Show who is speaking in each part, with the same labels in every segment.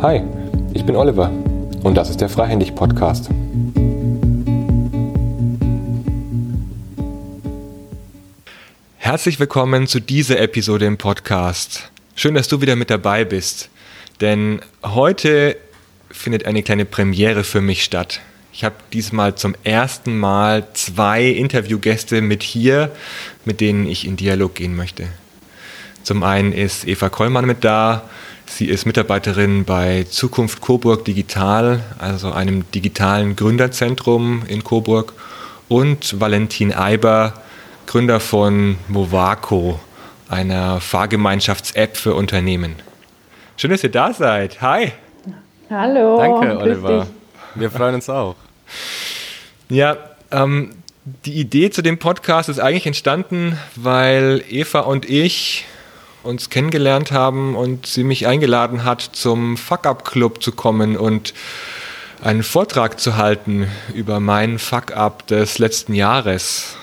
Speaker 1: Hi, ich bin Oliver und das ist der Freihändig Podcast. Herzlich willkommen zu dieser Episode im Podcast. Schön, dass du wieder mit dabei bist, denn heute findet eine kleine Premiere für mich statt. Ich habe diesmal zum ersten Mal zwei Interviewgäste mit hier, mit denen ich in Dialog gehen möchte. Zum einen ist Eva Kollmann mit da. Sie ist Mitarbeiterin bei Zukunft Coburg Digital, also einem digitalen Gründerzentrum in Coburg. Und Valentin Eiber, Gründer von Movaco, einer Fahrgemeinschafts-App für Unternehmen. Schön, dass ihr da seid. Hi.
Speaker 2: Hallo.
Speaker 3: Danke, Oliver. Wir freuen uns auch.
Speaker 1: Ja, ähm, die Idee zu dem Podcast ist eigentlich entstanden, weil Eva und ich uns kennengelernt haben und sie mich eingeladen hat, zum Fuck-Up-Club zu kommen und einen Vortrag zu halten über meinen Fuck-Up des letzten Jahres.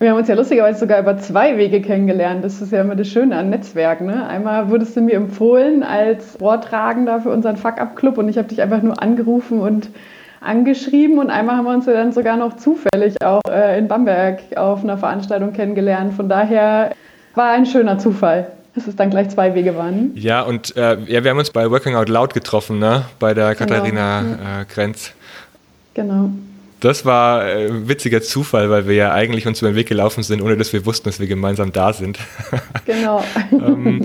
Speaker 2: Wir haben uns ja lustigerweise sogar über zwei Wege kennengelernt. Das ist ja immer das Schöne an Netzwerken. Ne? Einmal wurdest du mir empfohlen als Vortragender für unseren Fuck-Up-Club und ich habe dich einfach nur angerufen und angeschrieben und einmal haben wir uns dann sogar noch zufällig auch äh, in Bamberg auf einer Veranstaltung kennengelernt. Von daher war ein schöner Zufall, dass es dann gleich zwei Wege waren.
Speaker 1: Ja, und äh, ja, wir haben uns bei Working Out Loud getroffen, ne? bei der genau. Katharina genau. äh, Grenz.
Speaker 2: Genau.
Speaker 1: Das war ein äh, witziger Zufall, weil wir ja eigentlich uns über den Weg gelaufen sind, ohne dass wir wussten, dass wir gemeinsam da sind.
Speaker 2: Genau.
Speaker 1: ähm,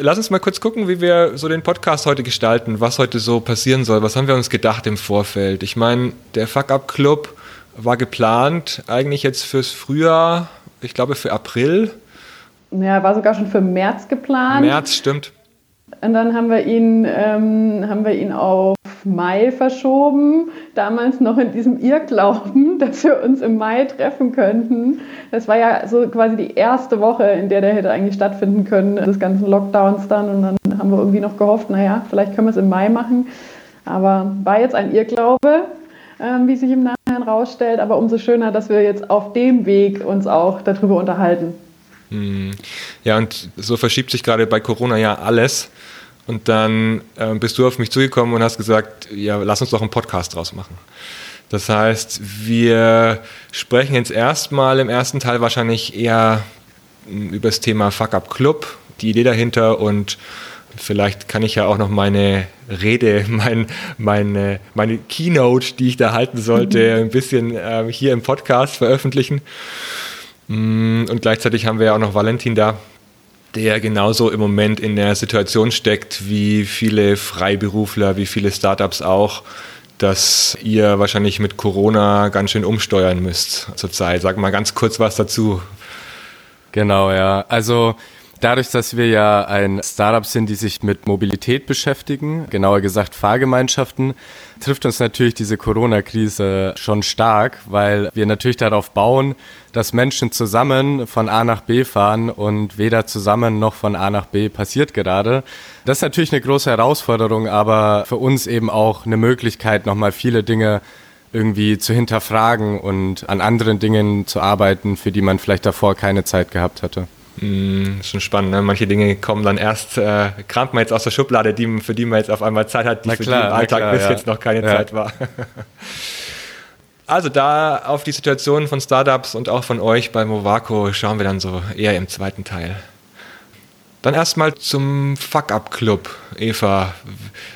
Speaker 1: lass uns mal kurz gucken, wie wir so den Podcast heute gestalten, was heute so passieren soll. Was haben wir uns gedacht im Vorfeld? Ich meine, der Fuck-Up-Club war geplant, eigentlich jetzt fürs Frühjahr, ich glaube für April.
Speaker 2: Ja, war sogar schon für März geplant.
Speaker 1: März, stimmt.
Speaker 2: Und dann haben wir ihn, ähm, haben wir ihn auf Mai verschoben. Damals noch in diesem Irrglauben, dass wir uns im Mai treffen könnten. Das war ja so quasi die erste Woche, in der der hätte eigentlich stattfinden können, des ganzen Lockdowns dann. Und dann haben wir irgendwie noch gehofft, naja, vielleicht können wir es im Mai machen. Aber war jetzt ein Irrglaube, ähm, wie sich im Nachhinein rausstellt. Aber umso schöner, dass wir jetzt auf dem Weg uns auch darüber unterhalten.
Speaker 1: Ja, und so verschiebt sich gerade bei Corona ja alles. Und dann äh, bist du auf mich zugekommen und hast gesagt, ja, lass uns doch einen Podcast draus machen. Das heißt, wir sprechen jetzt erstmal im ersten Teil wahrscheinlich eher hm, über das Thema Fuck Up Club, die Idee dahinter und vielleicht kann ich ja auch noch meine Rede, mein, meine, meine Keynote, die ich da halten sollte, ein bisschen äh, hier im Podcast veröffentlichen. Mm, und gleichzeitig haben wir ja auch noch Valentin da, der genauso im Moment in der Situation steckt wie viele Freiberufler, wie viele Startups auch, dass ihr wahrscheinlich mit Corona ganz schön umsteuern müsst zurzeit. Sag mal ganz kurz was dazu.
Speaker 3: Genau, ja. Also Dadurch, dass wir ja ein Startup sind, die sich mit Mobilität beschäftigen, genauer gesagt Fahrgemeinschaften, trifft uns natürlich diese Corona-Krise schon stark, weil wir natürlich darauf bauen, dass Menschen zusammen von A nach B fahren und weder zusammen noch von A nach B passiert gerade. Das ist natürlich eine große Herausforderung, aber für uns eben auch eine Möglichkeit, nochmal viele Dinge irgendwie zu hinterfragen und an anderen Dingen zu arbeiten, für die man vielleicht davor keine Zeit gehabt hatte.
Speaker 1: Mm, schon spannend, ne? Manche Dinge kommen dann erst, äh, kramt man jetzt aus der Schublade, die, für die man jetzt auf einmal Zeit hat, die na für klar, die im Alltag klar, bis ja. jetzt noch keine ja. Zeit war. also da auf die Situation von Startups und auch von euch bei Movaco schauen wir dann so eher im zweiten Teil. Dann erstmal zum Fuck-Up-Club, Eva.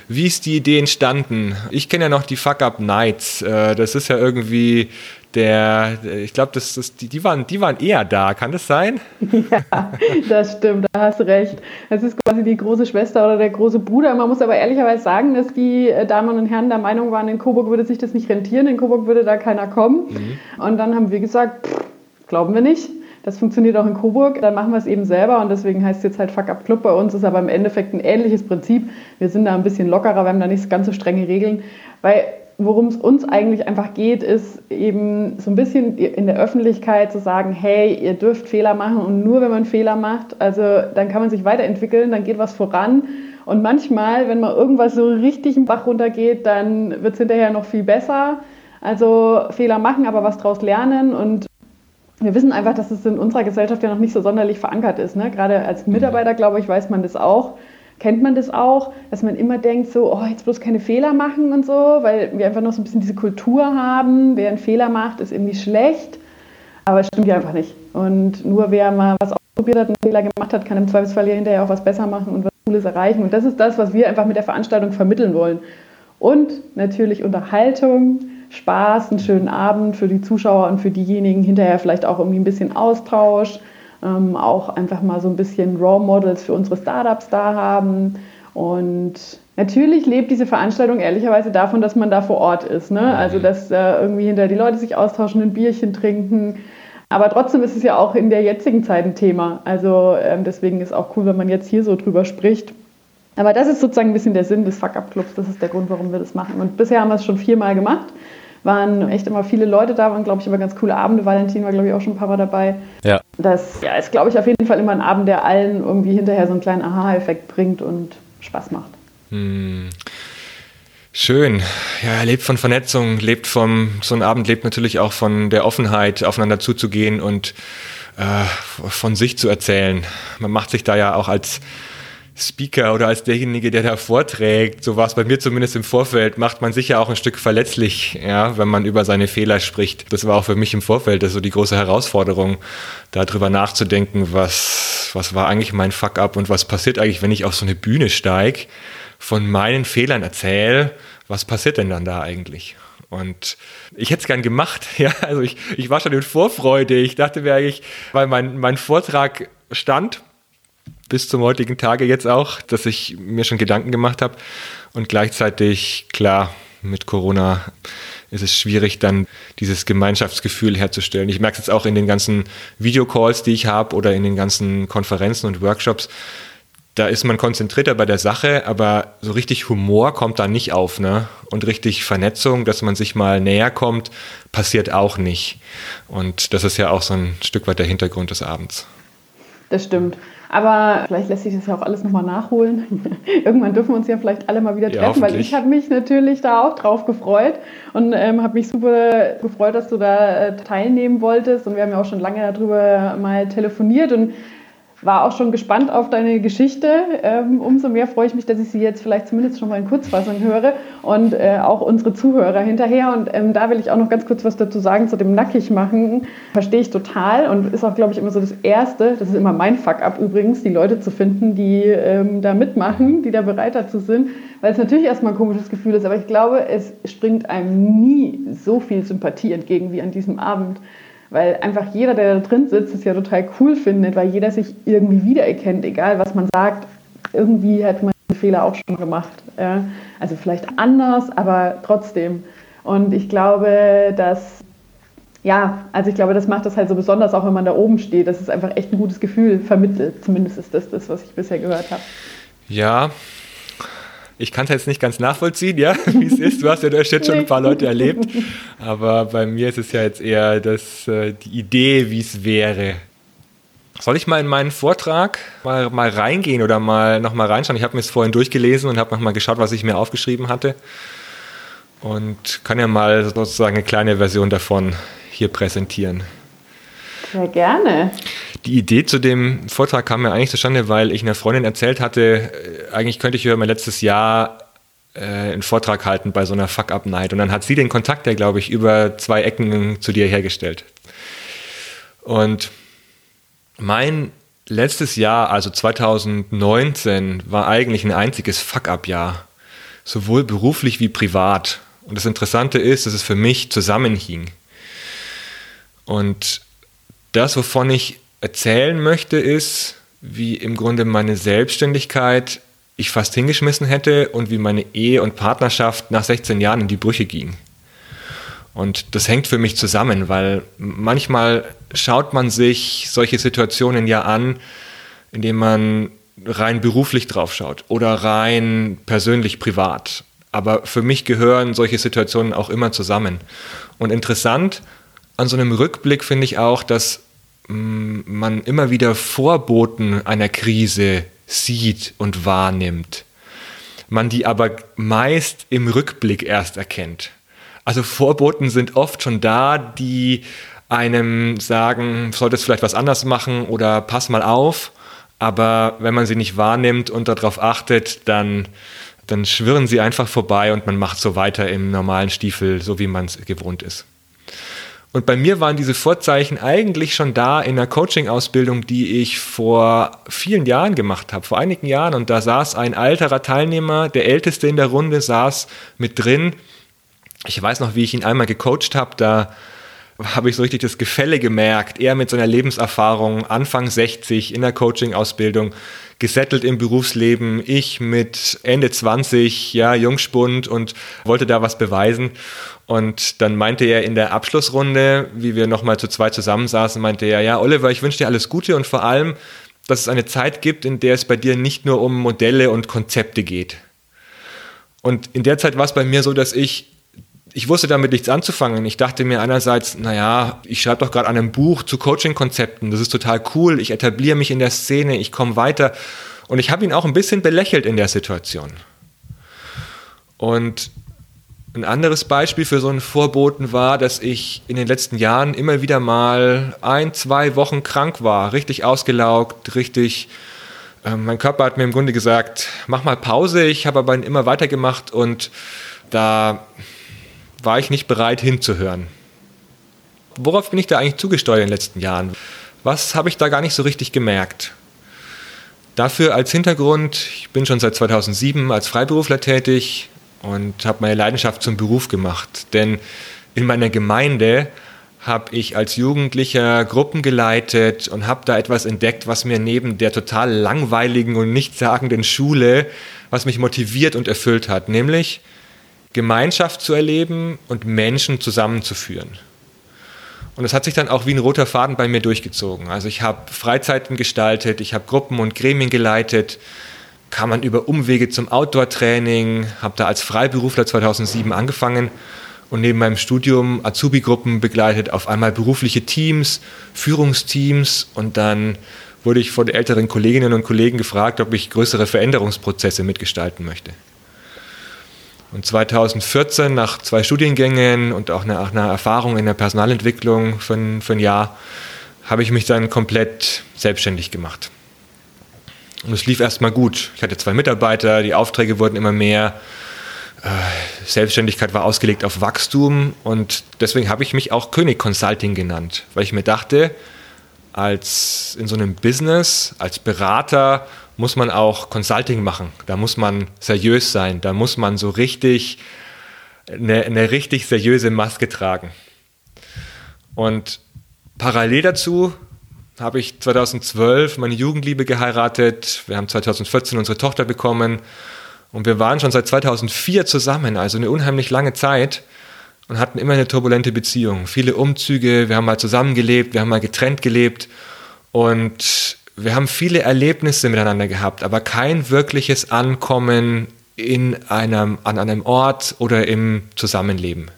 Speaker 1: Wie ist die Idee entstanden? Ich kenne ja noch die Fuck-Up-Nights. Äh, das ist ja irgendwie der, ich glaube, das, das, die, die, waren, die waren eher da, kann das sein?
Speaker 2: Ja, das stimmt, da hast du recht. Das ist quasi die große Schwester oder der große Bruder. Man muss aber ehrlicherweise sagen, dass die äh, Damen und Herren der Meinung waren, in Coburg würde sich das nicht rentieren, in Coburg würde da keiner kommen. Mhm. Und dann haben wir gesagt, pff, glauben wir nicht. Das funktioniert auch in Coburg, dann machen wir es eben selber und deswegen heißt es jetzt halt Fuck Up Club bei uns, ist aber im Endeffekt ein ähnliches Prinzip. Wir sind da ein bisschen lockerer, wir haben da nicht ganz so strenge Regeln, weil worum es uns eigentlich einfach geht, ist eben so ein bisschen in der Öffentlichkeit zu sagen, hey, ihr dürft Fehler machen und nur wenn man Fehler macht, also dann kann man sich weiterentwickeln, dann geht was voran. Und manchmal, wenn mal irgendwas so richtig im Bach runtergeht, dann wird es hinterher noch viel besser. Also Fehler machen, aber was draus lernen und wir wissen einfach, dass es in unserer Gesellschaft ja noch nicht so sonderlich verankert ist. Ne? Gerade als Mitarbeiter, glaube ich, weiß man das auch, kennt man das auch, dass man immer denkt, so, oh, jetzt bloß keine Fehler machen und so, weil wir einfach noch so ein bisschen diese Kultur haben, wer einen Fehler macht, ist irgendwie schlecht. Aber es stimmt ja einfach nicht. Und nur wer mal was ausprobiert hat, einen Fehler gemacht hat, kann im Zweifelsfall ja hinterher auch was besser machen und was Cooles erreichen. Und das ist das, was wir einfach mit der Veranstaltung vermitteln wollen. Und natürlich Unterhaltung, Spaß, einen schönen Abend für die Zuschauer und für diejenigen hinterher vielleicht auch irgendwie ein bisschen Austausch, ähm, auch einfach mal so ein bisschen Raw Models für unsere Startups da haben. Und natürlich lebt diese Veranstaltung ehrlicherweise davon, dass man da vor Ort ist. Ne? Also, dass äh, irgendwie hinter die Leute sich austauschen, ein Bierchen trinken. Aber trotzdem ist es ja auch in der jetzigen Zeit ein Thema. Also, ähm, deswegen ist auch cool, wenn man jetzt hier so drüber spricht. Aber das ist sozusagen ein bisschen der Sinn des Fuck-Up-Clubs. Das ist der Grund, warum wir das machen. Und bisher haben wir es schon viermal gemacht waren echt immer viele Leute da, waren, glaube ich, immer ganz coole Abende. Valentin war, glaube ich, auch schon ein paar Mal dabei. Ja. Das ja, ist, glaube ich, auf jeden Fall immer ein Abend, der allen irgendwie hinterher so einen kleinen Aha-Effekt bringt und Spaß macht. Hm.
Speaker 1: Schön. Ja, er lebt von Vernetzung, lebt vom, so ein Abend lebt natürlich auch von der Offenheit, aufeinander zuzugehen und äh, von sich zu erzählen. Man macht sich da ja auch als Speaker oder als derjenige, der da vorträgt, so war es bei mir zumindest im Vorfeld, macht man sich ja auch ein Stück verletzlich, ja, wenn man über seine Fehler spricht. Das war auch für mich im Vorfeld das so die große Herausforderung, darüber nachzudenken, was, was war eigentlich mein Fuck-up und was passiert eigentlich, wenn ich auf so eine Bühne steige, von meinen Fehlern erzähle, was passiert denn dann da eigentlich? Und ich hätte es gern gemacht, ja. Also ich, ich war schon in Vorfreude. Ich dachte mir eigentlich, weil mein, mein Vortrag stand, bis zum heutigen Tage jetzt auch, dass ich mir schon Gedanken gemacht habe. Und gleichzeitig, klar, mit Corona ist es schwierig, dann dieses Gemeinschaftsgefühl herzustellen. Ich merke es jetzt auch in den ganzen Videocalls, die ich habe oder in den ganzen Konferenzen und Workshops. Da ist man konzentrierter bei der Sache, aber so richtig Humor kommt da nicht auf, ne? Und richtig Vernetzung, dass man sich mal näher kommt, passiert auch nicht. Und das ist ja auch so ein Stück weit der Hintergrund des Abends.
Speaker 2: Das stimmt. Aber vielleicht lässt sich das ja auch alles nochmal nachholen. Irgendwann dürfen wir uns ja vielleicht alle mal wieder treffen, ja, weil ich habe mich natürlich da auch drauf gefreut und ähm, habe mich super gefreut, dass du da äh, teilnehmen wolltest. Und wir haben ja auch schon lange darüber mal telefoniert und war auch schon gespannt auf deine Geschichte. Ähm, umso mehr freue ich mich, dass ich sie jetzt vielleicht zumindest schon mal in Kurzfassung höre und äh, auch unsere Zuhörer hinterher. Und ähm, da will ich auch noch ganz kurz was dazu sagen zu dem Nackigmachen. Verstehe ich total und ist auch, glaube ich, immer so das Erste. Das ist immer mein Fuck-up übrigens, die Leute zu finden, die ähm, da mitmachen, die da bereit dazu sind. Weil es natürlich erstmal ein komisches Gefühl ist, aber ich glaube, es springt einem nie so viel Sympathie entgegen wie an diesem Abend weil einfach jeder, der da drin sitzt, es ja total cool findet, weil jeder sich irgendwie wiedererkennt, egal was man sagt. Irgendwie hat man den Fehler auch schon gemacht. Ja? Also vielleicht anders, aber trotzdem. Und ich glaube, dass ja, also ich glaube, das macht das halt so besonders, auch wenn man da oben steht. Das ist einfach echt ein gutes Gefühl vermittelt. Zumindest ist das das, was ich bisher gehört habe.
Speaker 1: Ja, ich kann es jetzt nicht ganz nachvollziehen, ja, wie es ist. Du hast ja da jetzt schon ein paar Leute erlebt. Aber bei mir ist es ja jetzt eher das, äh, die Idee, wie es wäre. Soll ich mal in meinen Vortrag mal, mal reingehen oder mal nochmal reinschauen? Ich habe mir es vorhin durchgelesen und habe nochmal geschaut, was ich mir aufgeschrieben hatte. Und kann ja mal sozusagen eine kleine Version davon hier präsentieren.
Speaker 2: Sehr gerne.
Speaker 1: Die Idee zu dem Vortrag kam mir eigentlich zustande, weil ich einer Freundin erzählt hatte, äh, eigentlich könnte ich über mein letztes Jahr äh, einen Vortrag halten bei so einer Fuck-Up-Night. Und dann hat sie den Kontakt, der glaube ich, über zwei Ecken zu dir hergestellt. Und mein letztes Jahr, also 2019, war eigentlich ein einziges Fuck-Up-Jahr. Sowohl beruflich wie privat. Und das Interessante ist, dass es für mich zusammenhing. Und das, wovon ich erzählen möchte, ist, wie im Grunde meine Selbstständigkeit ich fast hingeschmissen hätte und wie meine Ehe und Partnerschaft nach 16 Jahren in die Brüche ging. Und das hängt für mich zusammen, weil manchmal schaut man sich solche Situationen ja an, indem man rein beruflich drauf schaut oder rein persönlich privat. Aber für mich gehören solche Situationen auch immer zusammen. Und interessant an so einem Rückblick finde ich auch, dass man immer wieder Vorboten einer Krise sieht und wahrnimmt, man die aber meist im Rückblick erst erkennt. Also Vorboten sind oft schon da, die einem sagen, solltest vielleicht was anders machen oder pass mal auf. Aber wenn man sie nicht wahrnimmt und darauf achtet, dann, dann schwirren sie einfach vorbei und man macht so weiter im normalen Stiefel, so wie man es gewohnt ist. Und bei mir waren diese Vorzeichen eigentlich schon da in der Coaching-Ausbildung, die ich vor vielen Jahren gemacht habe, vor einigen Jahren. Und da saß ein alterer Teilnehmer, der älteste in der Runde, saß mit drin. Ich weiß noch, wie ich ihn einmal gecoacht habe. Da habe ich so richtig das Gefälle gemerkt. Er mit seiner Lebenserfahrung, Anfang 60 in der Coaching-Ausbildung, gesettelt im Berufsleben. Ich mit Ende 20, ja, Jungspund und wollte da was beweisen. Und dann meinte er in der Abschlussrunde, wie wir nochmal zu zweit zusammensaßen, meinte er, ja, Oliver, ich wünsche dir alles Gute und vor allem, dass es eine Zeit gibt, in der es bei dir nicht nur um Modelle und Konzepte geht. Und in der Zeit war es bei mir so, dass ich, ich wusste damit nichts anzufangen. Ich dachte mir einerseits, naja, ich schreibe doch gerade an einem Buch zu Coaching-Konzepten, das ist total cool, ich etabliere mich in der Szene, ich komme weiter. Und ich habe ihn auch ein bisschen belächelt in der Situation. Und ein anderes Beispiel für so einen Vorboten war, dass ich in den letzten Jahren immer wieder mal ein, zwei Wochen krank war, richtig ausgelaugt, richtig. Äh, mein Körper hat mir im Grunde gesagt, mach mal Pause. Ich habe aber immer weitergemacht und da war ich nicht bereit hinzuhören. Worauf bin ich da eigentlich zugesteuert in den letzten Jahren? Was habe ich da gar nicht so richtig gemerkt? Dafür als Hintergrund, ich bin schon seit 2007 als Freiberufler tätig, und habe meine Leidenschaft zum Beruf gemacht. Denn in meiner Gemeinde habe ich als Jugendlicher Gruppen geleitet und habe da etwas entdeckt, was mir neben der total langweiligen und nichtssagenden Schule, was mich motiviert und erfüllt hat, nämlich Gemeinschaft zu erleben und Menschen zusammenzuführen. Und das hat sich dann auch wie ein roter Faden bei mir durchgezogen. Also ich habe Freizeiten gestaltet, ich habe Gruppen und Gremien geleitet, kam man über Umwege zum Outdoor-Training, habe da als Freiberufler 2007 angefangen und neben meinem Studium Azubi-Gruppen begleitet, auf einmal berufliche Teams, Führungsteams und dann wurde ich von älteren Kolleginnen und Kollegen gefragt, ob ich größere Veränderungsprozesse mitgestalten möchte. Und 2014, nach zwei Studiengängen und auch nach einer Erfahrung in der Personalentwicklung für ein, für ein Jahr, habe ich mich dann komplett selbstständig gemacht. Und es lief erstmal gut. Ich hatte zwei Mitarbeiter, die Aufträge wurden immer mehr. Äh, Selbstständigkeit war ausgelegt auf Wachstum und deswegen habe ich mich auch König Consulting genannt, weil ich mir dachte, als in so einem Business, als Berater muss man auch Consulting machen. Da muss man seriös sein, da muss man so richtig eine, eine richtig seriöse Maske tragen. Und parallel dazu habe ich 2012 meine Jugendliebe geheiratet. Wir haben 2014 unsere Tochter bekommen. Und wir waren schon seit 2004 zusammen, also eine unheimlich lange Zeit und hatten immer eine turbulente Beziehung. Viele Umzüge, wir haben mal zusammengelebt, wir haben mal getrennt gelebt und wir haben viele Erlebnisse miteinander gehabt, aber kein wirkliches Ankommen in einem, an einem Ort oder im Zusammenleben.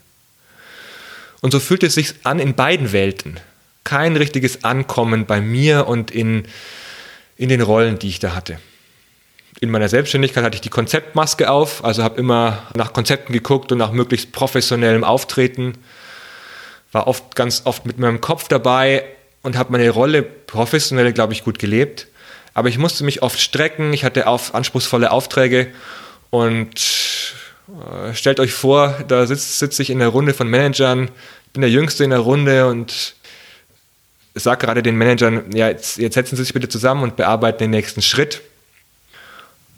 Speaker 1: Und so fühlt es sich an in beiden Welten kein richtiges Ankommen bei mir und in, in den Rollen, die ich da hatte. In meiner Selbstständigkeit hatte ich die Konzeptmaske auf, also habe immer nach Konzepten geguckt und nach möglichst professionellem Auftreten. War oft ganz oft mit meinem Kopf dabei und habe meine Rolle professionell, glaube ich, gut gelebt. Aber ich musste mich oft strecken, ich hatte auf, anspruchsvolle Aufträge und äh, stellt euch vor, da sitze sitz ich in der Runde von Managern, bin der Jüngste in der Runde und sag gerade den Managern, ja, jetzt, jetzt setzen Sie sich bitte zusammen und bearbeiten den nächsten Schritt.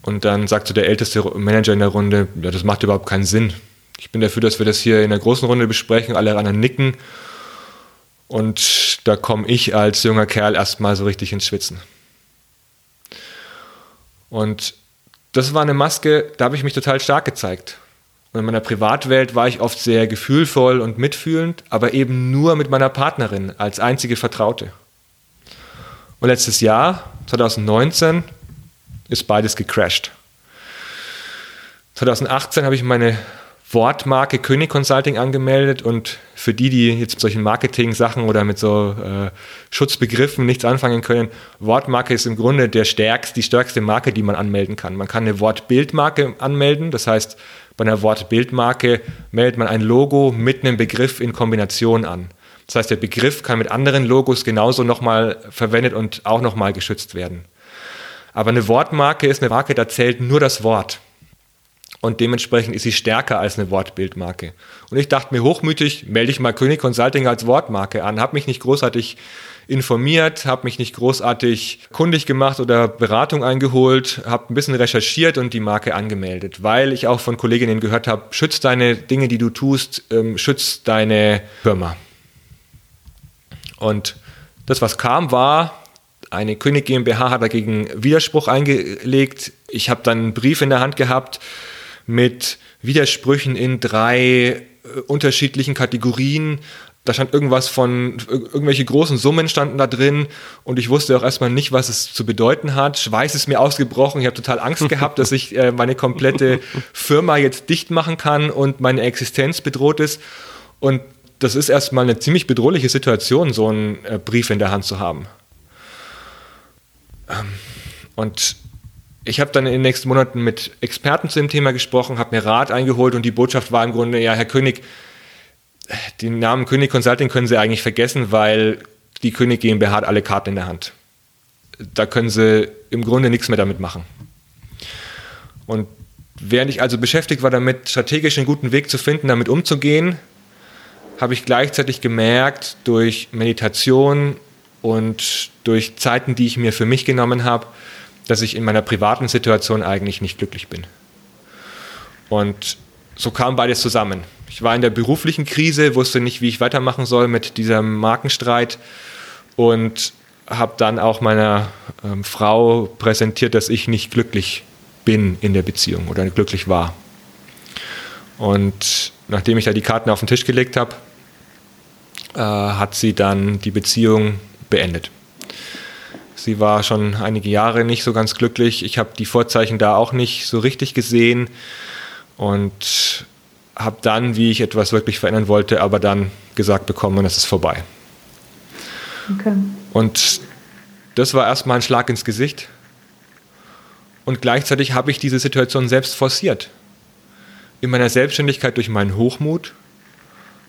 Speaker 1: Und dann sagt so der älteste Manager in der Runde, ja, das macht überhaupt keinen Sinn. Ich bin dafür, dass wir das hier in der großen Runde besprechen, alle anderen nicken. Und da komme ich als junger Kerl erstmal so richtig ins Schwitzen. Und das war eine Maske, da habe ich mich total stark gezeigt. Und in meiner Privatwelt war ich oft sehr gefühlvoll und mitfühlend, aber eben nur mit meiner Partnerin als einzige Vertraute. Und letztes Jahr, 2019, ist beides gecrashed. 2018 habe ich meine Wortmarke König Consulting angemeldet und für die, die jetzt mit solchen Marketing-Sachen oder mit so äh, Schutzbegriffen nichts anfangen können, Wortmarke ist im Grunde der stärkste, die stärkste Marke, die man anmelden kann. Man kann eine Wortbildmarke anmelden, das heißt, bei einer Wortbildmarke meldet man ein Logo mit einem Begriff in Kombination an. Das heißt, der Begriff kann mit anderen Logos genauso nochmal verwendet und auch nochmal geschützt werden. Aber eine Wortmarke ist eine Marke, da zählt nur das Wort. Und dementsprechend ist sie stärker als eine Wortbildmarke. Und ich dachte mir hochmütig, melde ich mal König Consulting als Wortmarke an, habe mich nicht großartig informiert, habe mich nicht großartig kundig gemacht oder Beratung eingeholt, habe ein bisschen recherchiert und die Marke angemeldet, weil ich auch von Kolleginnen gehört habe, schütz deine Dinge, die du tust, ähm, schütz deine Firma. Und das, was kam, war, eine König GmbH hat dagegen Widerspruch eingelegt. Ich habe dann einen Brief in der Hand gehabt mit Widersprüchen in drei äh, unterschiedlichen Kategorien. Da stand irgendwas von, irgendwelche großen Summen standen da drin und ich wusste auch erstmal nicht, was es zu bedeuten hat. Schweiß ist mir ausgebrochen. Ich habe total Angst gehabt, dass ich äh, meine komplette Firma jetzt dicht machen kann und meine Existenz bedroht ist. Und das ist erstmal eine ziemlich bedrohliche Situation, so einen äh, Brief in der Hand zu haben. Ähm, und ich habe dann in den nächsten Monaten mit Experten zu dem Thema gesprochen, habe mir Rat eingeholt und die Botschaft war im Grunde, ja, Herr König, den Namen König Consulting können Sie eigentlich vergessen, weil die König GmbH hat alle Karten in der Hand. Da können Sie im Grunde nichts mehr damit machen. Und während ich also beschäftigt war damit, strategisch einen guten Weg zu finden, damit umzugehen, habe ich gleichzeitig gemerkt, durch Meditation und durch Zeiten, die ich mir für mich genommen habe, dass ich in meiner privaten Situation eigentlich nicht glücklich bin. Und so kam beides zusammen. Ich war in der beruflichen Krise, wusste nicht, wie ich weitermachen soll mit diesem Markenstreit und habe dann auch meiner ähm, Frau präsentiert, dass ich nicht glücklich bin in der Beziehung oder glücklich war. Und nachdem ich da die Karten auf den Tisch gelegt habe, äh, hat sie dann die Beziehung beendet. Sie war schon einige Jahre nicht so ganz glücklich. Ich habe die Vorzeichen da auch nicht so richtig gesehen und habe dann, wie ich etwas wirklich verändern wollte, aber dann gesagt bekommen, es ist vorbei. Okay. Und das war erstmal ein Schlag ins Gesicht. Und gleichzeitig habe ich diese Situation selbst forciert. In meiner Selbstständigkeit durch meinen Hochmut,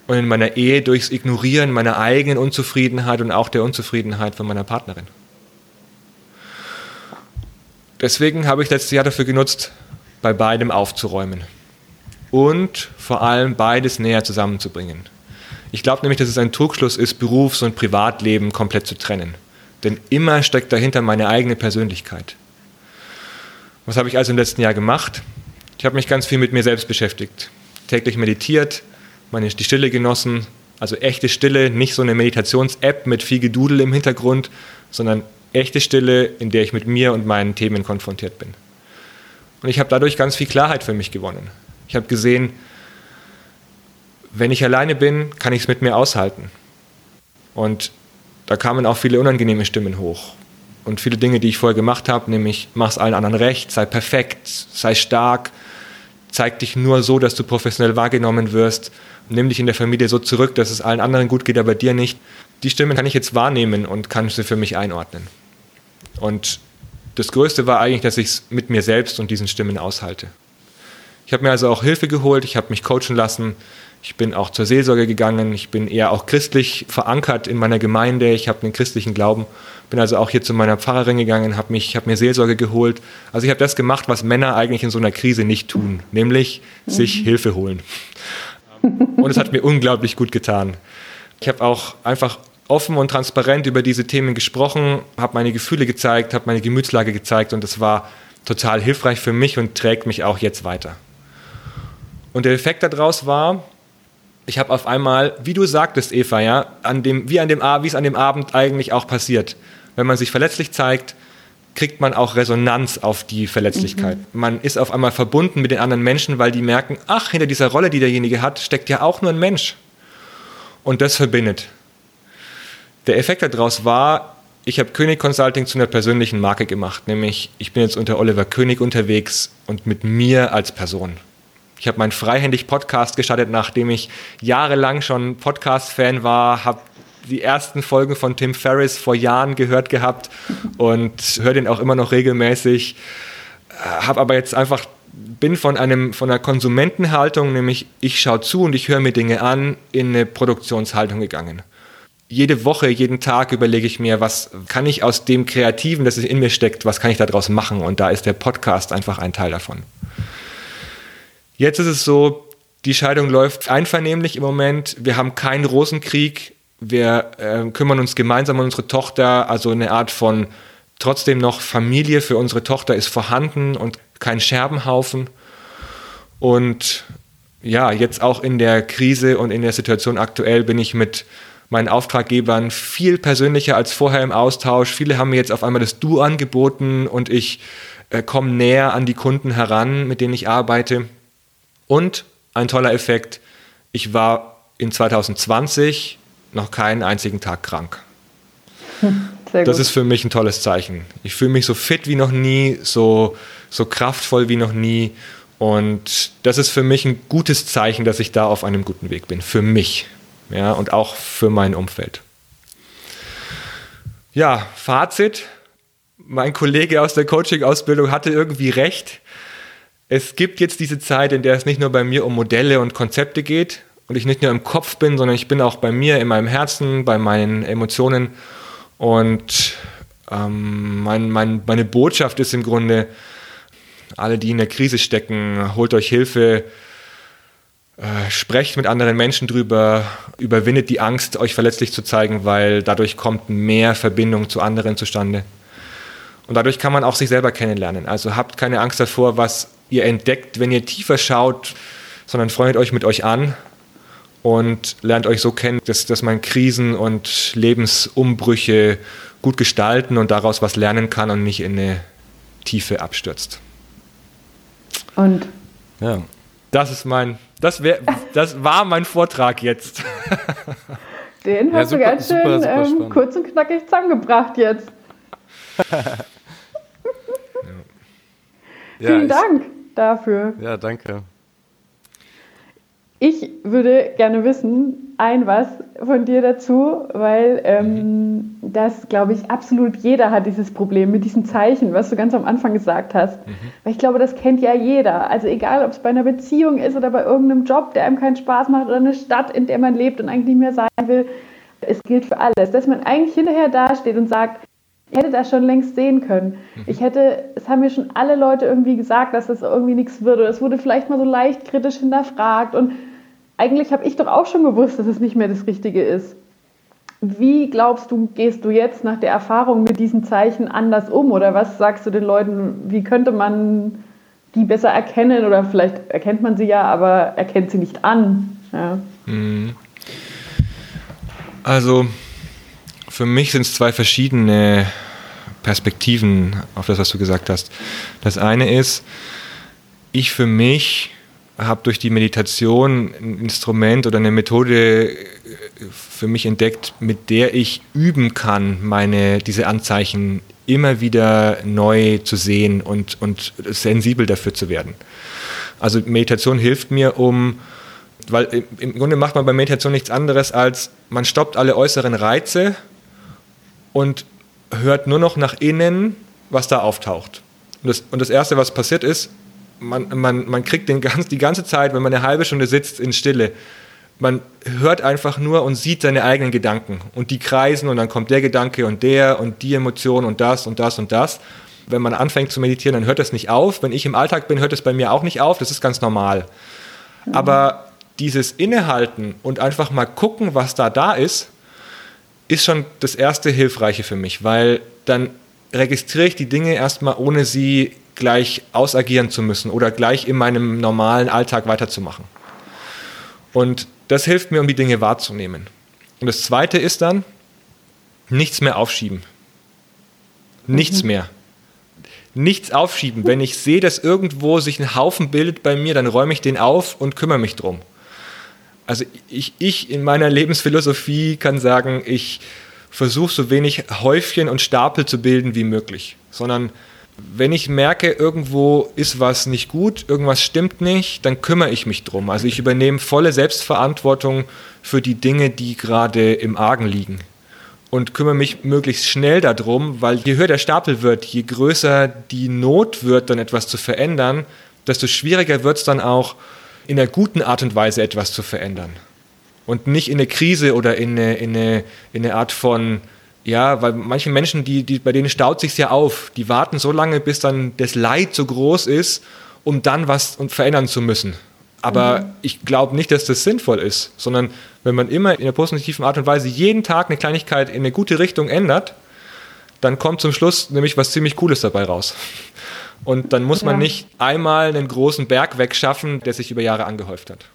Speaker 1: und in meiner Ehe durchs Ignorieren meiner eigenen Unzufriedenheit und auch der Unzufriedenheit von meiner Partnerin. Deswegen habe ich letztes Jahr dafür genutzt, bei beidem aufzuräumen und vor allem beides näher zusammenzubringen. Ich glaube nämlich, dass es ein Trugschluss ist, Berufs- und Privatleben komplett zu trennen. Denn immer steckt dahinter meine eigene Persönlichkeit. Was habe ich also im letzten Jahr gemacht? Ich habe mich ganz viel mit mir selbst beschäftigt. Täglich meditiert, meine, die Stille genossen, also echte Stille, nicht so eine Meditations-App mit viel Gedudel im Hintergrund, sondern echte Stille, in der ich mit mir und meinen Themen konfrontiert bin. Und ich habe dadurch ganz viel Klarheit für mich gewonnen. Ich habe gesehen, wenn ich alleine bin, kann ich es mit mir aushalten. Und da kamen auch viele unangenehme Stimmen hoch. Und viele Dinge, die ich vorher gemacht habe, nämlich mach es allen anderen recht, sei perfekt, sei stark, zeig dich nur so, dass du professionell wahrgenommen wirst, nimm dich in der Familie so zurück, dass es allen anderen gut geht, aber dir nicht. Die Stimmen kann ich jetzt wahrnehmen und kann sie für mich einordnen. Und das Größte war eigentlich, dass ich es mit mir selbst und diesen Stimmen aushalte. Ich habe mir also auch Hilfe geholt, ich habe mich coachen lassen, ich bin auch zur Seelsorge gegangen, ich bin eher auch christlich verankert in meiner Gemeinde, ich habe einen christlichen Glauben, bin also auch hier zu meiner Pfarrerin gegangen, habe mich, habe mir Seelsorge geholt. Also ich habe das gemacht, was Männer eigentlich in so einer Krise nicht tun, nämlich mhm. sich Hilfe holen. Und es hat mir unglaublich gut getan. Ich habe auch einfach offen und transparent über diese Themen gesprochen, habe meine Gefühle gezeigt, habe meine Gemütslage gezeigt und es war total hilfreich für mich und trägt mich auch jetzt weiter. Und der Effekt daraus war, ich habe auf einmal, wie du sagtest, Eva, ja, an dem, wie, an dem, wie es an dem Abend eigentlich auch passiert. Wenn man sich verletzlich zeigt, kriegt man auch Resonanz auf die Verletzlichkeit. Mhm. Man ist auf einmal verbunden mit den anderen Menschen, weil die merken, ach, hinter dieser Rolle, die derjenige hat, steckt ja auch nur ein Mensch. Und das verbindet. Der Effekt daraus war, ich habe König Consulting zu einer persönlichen Marke gemacht, nämlich ich bin jetzt unter Oliver König unterwegs und mit mir als Person. Ich habe meinen freihändig Podcast gestartet, nachdem ich jahrelang schon Podcast-Fan war, habe die ersten Folgen von Tim Ferriss vor Jahren gehört gehabt und höre den auch immer noch regelmäßig. Äh, habe aber jetzt einfach bin von einem von einer Konsumentenhaltung, nämlich ich schaue zu und ich höre mir Dinge an, in eine Produktionshaltung gegangen jede Woche, jeden Tag überlege ich mir, was kann ich aus dem Kreativen, das in mir steckt, was kann ich daraus machen? Und da ist der Podcast einfach ein Teil davon. Jetzt ist es so, die Scheidung läuft einvernehmlich im Moment. Wir haben keinen Rosenkrieg. Wir äh, kümmern uns gemeinsam um unsere Tochter. Also eine Art von trotzdem noch Familie für unsere Tochter ist vorhanden und kein Scherbenhaufen. Und ja, jetzt auch in der Krise und in der Situation aktuell bin ich mit meinen Auftraggebern viel persönlicher als vorher im Austausch. Viele haben mir jetzt auf einmal das Du angeboten und ich äh, komme näher an die Kunden heran, mit denen ich arbeite. Und ein toller Effekt, ich war in 2020 noch keinen einzigen Tag krank. Das ist für mich ein tolles Zeichen. Ich fühle mich so fit wie noch nie, so, so kraftvoll wie noch nie. Und das ist für mich ein gutes Zeichen, dass ich da auf einem guten Weg bin. Für mich ja, und auch für mein Umfeld. Ja, Fazit. Mein Kollege aus der Coaching-Ausbildung hatte irgendwie recht. Es gibt jetzt diese Zeit, in der es nicht nur bei mir um Modelle und Konzepte geht und ich nicht nur im Kopf bin, sondern ich bin auch bei mir, in meinem Herzen, bei meinen Emotionen. Und ähm, mein, mein, meine Botschaft ist im Grunde, alle, die in der Krise stecken, holt euch Hilfe, äh, sprecht mit anderen Menschen drüber, überwindet die Angst, euch verletzlich zu zeigen, weil dadurch kommt mehr Verbindung zu anderen zustande. Und dadurch kann man auch sich selber kennenlernen. Also habt keine Angst davor, was ihr entdeckt, wenn ihr tiefer schaut, sondern freundet euch mit euch an und lernt euch so kennen, dass, dass man Krisen und Lebensumbrüche gut gestalten und daraus was lernen kann und nicht in eine Tiefe abstürzt.
Speaker 2: Und
Speaker 1: ja. das ist mein das, wär, das war mein Vortrag jetzt.
Speaker 2: Den hast ja, super, du ganz schön super, super ähm, kurz und knackig zusammengebracht jetzt. ja. Vielen Dank dafür.
Speaker 3: Ja, danke.
Speaker 2: Ich würde gerne wissen, ein was von dir dazu, weil ähm, mhm. das, glaube ich, absolut jeder hat dieses Problem mit diesen Zeichen, was du ganz am Anfang gesagt hast. Mhm. Weil ich glaube, das kennt ja jeder. Also egal, ob es bei einer Beziehung ist oder bei irgendeinem Job, der einem keinen Spaß macht oder eine Stadt, in der man lebt und eigentlich nicht mehr sein will. Es gilt für alles, dass man eigentlich hinterher dasteht und sagt, ich hätte das schon längst sehen können. Mhm. Ich hätte, es haben mir schon alle Leute irgendwie gesagt, dass das irgendwie nichts wird oder es wurde vielleicht mal so leicht kritisch hinterfragt und eigentlich habe ich doch auch schon gewusst, dass es nicht mehr das Richtige ist. Wie glaubst du, gehst du jetzt nach der Erfahrung mit diesen Zeichen anders um? Oder was sagst du den Leuten, wie könnte man die besser erkennen? Oder vielleicht erkennt man sie ja, aber erkennt sie nicht an. Ja. Mhm.
Speaker 1: Also für mich sind es zwei verschiedene Perspektiven auf das, was du gesagt hast. Das eine ist, ich für mich habe durch die Meditation ein Instrument oder eine Methode äh, für mich entdeckt, mit der ich üben kann, meine, diese Anzeichen immer wieder neu zu sehen und, und sensibel dafür zu werden. Also Meditation hilft mir, um, weil im Grunde macht man bei Meditation nichts anderes als, man stoppt alle äußeren Reize und hört nur noch nach innen, was da auftaucht. Und das, und das Erste, was passiert ist, man, man, man kriegt den ganz, die ganze Zeit, wenn man eine halbe Stunde sitzt in Stille, man hört einfach nur und sieht seine eigenen Gedanken und die kreisen und dann kommt der Gedanke und der und die Emotion und das und das und das. Wenn man anfängt zu meditieren, dann hört das nicht auf. Wenn ich im Alltag bin, hört es bei mir auch nicht auf. Das ist ganz normal. Mhm. Aber dieses Innehalten und einfach mal gucken, was da da ist, ist schon das erste Hilfreiche für mich, weil dann registriere ich die Dinge erstmal, ohne sie gleich ausagieren zu müssen oder gleich in meinem normalen Alltag weiterzumachen. Und das hilft mir, um die Dinge wahrzunehmen. Und das Zweite ist dann, nichts mehr aufschieben. Nichts mhm. mehr. Nichts aufschieben. Wenn ich sehe, dass irgendwo sich ein Haufen bildet bei mir, dann räume ich den auf und kümmere mich drum. Also ich, ich in meiner Lebensphilosophie kann sagen, ich versuche so wenig Häufchen und Stapel zu bilden wie möglich, sondern wenn ich merke, irgendwo ist was nicht gut, irgendwas stimmt nicht, dann kümmere ich mich drum. Also ich übernehme volle Selbstverantwortung für die Dinge, die gerade im Argen liegen. Und kümmere mich möglichst schnell darum, weil je höher der Stapel wird, je größer die Not wird, dann etwas zu verändern, desto schwieriger wird es dann auch, in einer guten Art und Weise etwas zu verändern. und nicht in eine Krise oder in eine, in eine, in eine Art von, ja, weil manche Menschen, die, die, bei denen staut sich ja auf, die warten so lange, bis dann das Leid so groß ist, um dann was verändern zu müssen. Aber mhm. ich glaube nicht, dass das sinnvoll ist, sondern wenn man immer in einer positiven Art und Weise jeden Tag eine Kleinigkeit in eine gute Richtung ändert, dann kommt zum Schluss nämlich was ziemlich Cooles dabei raus. Und dann muss man ja. nicht einmal einen großen Berg wegschaffen, der sich über Jahre angehäuft hat.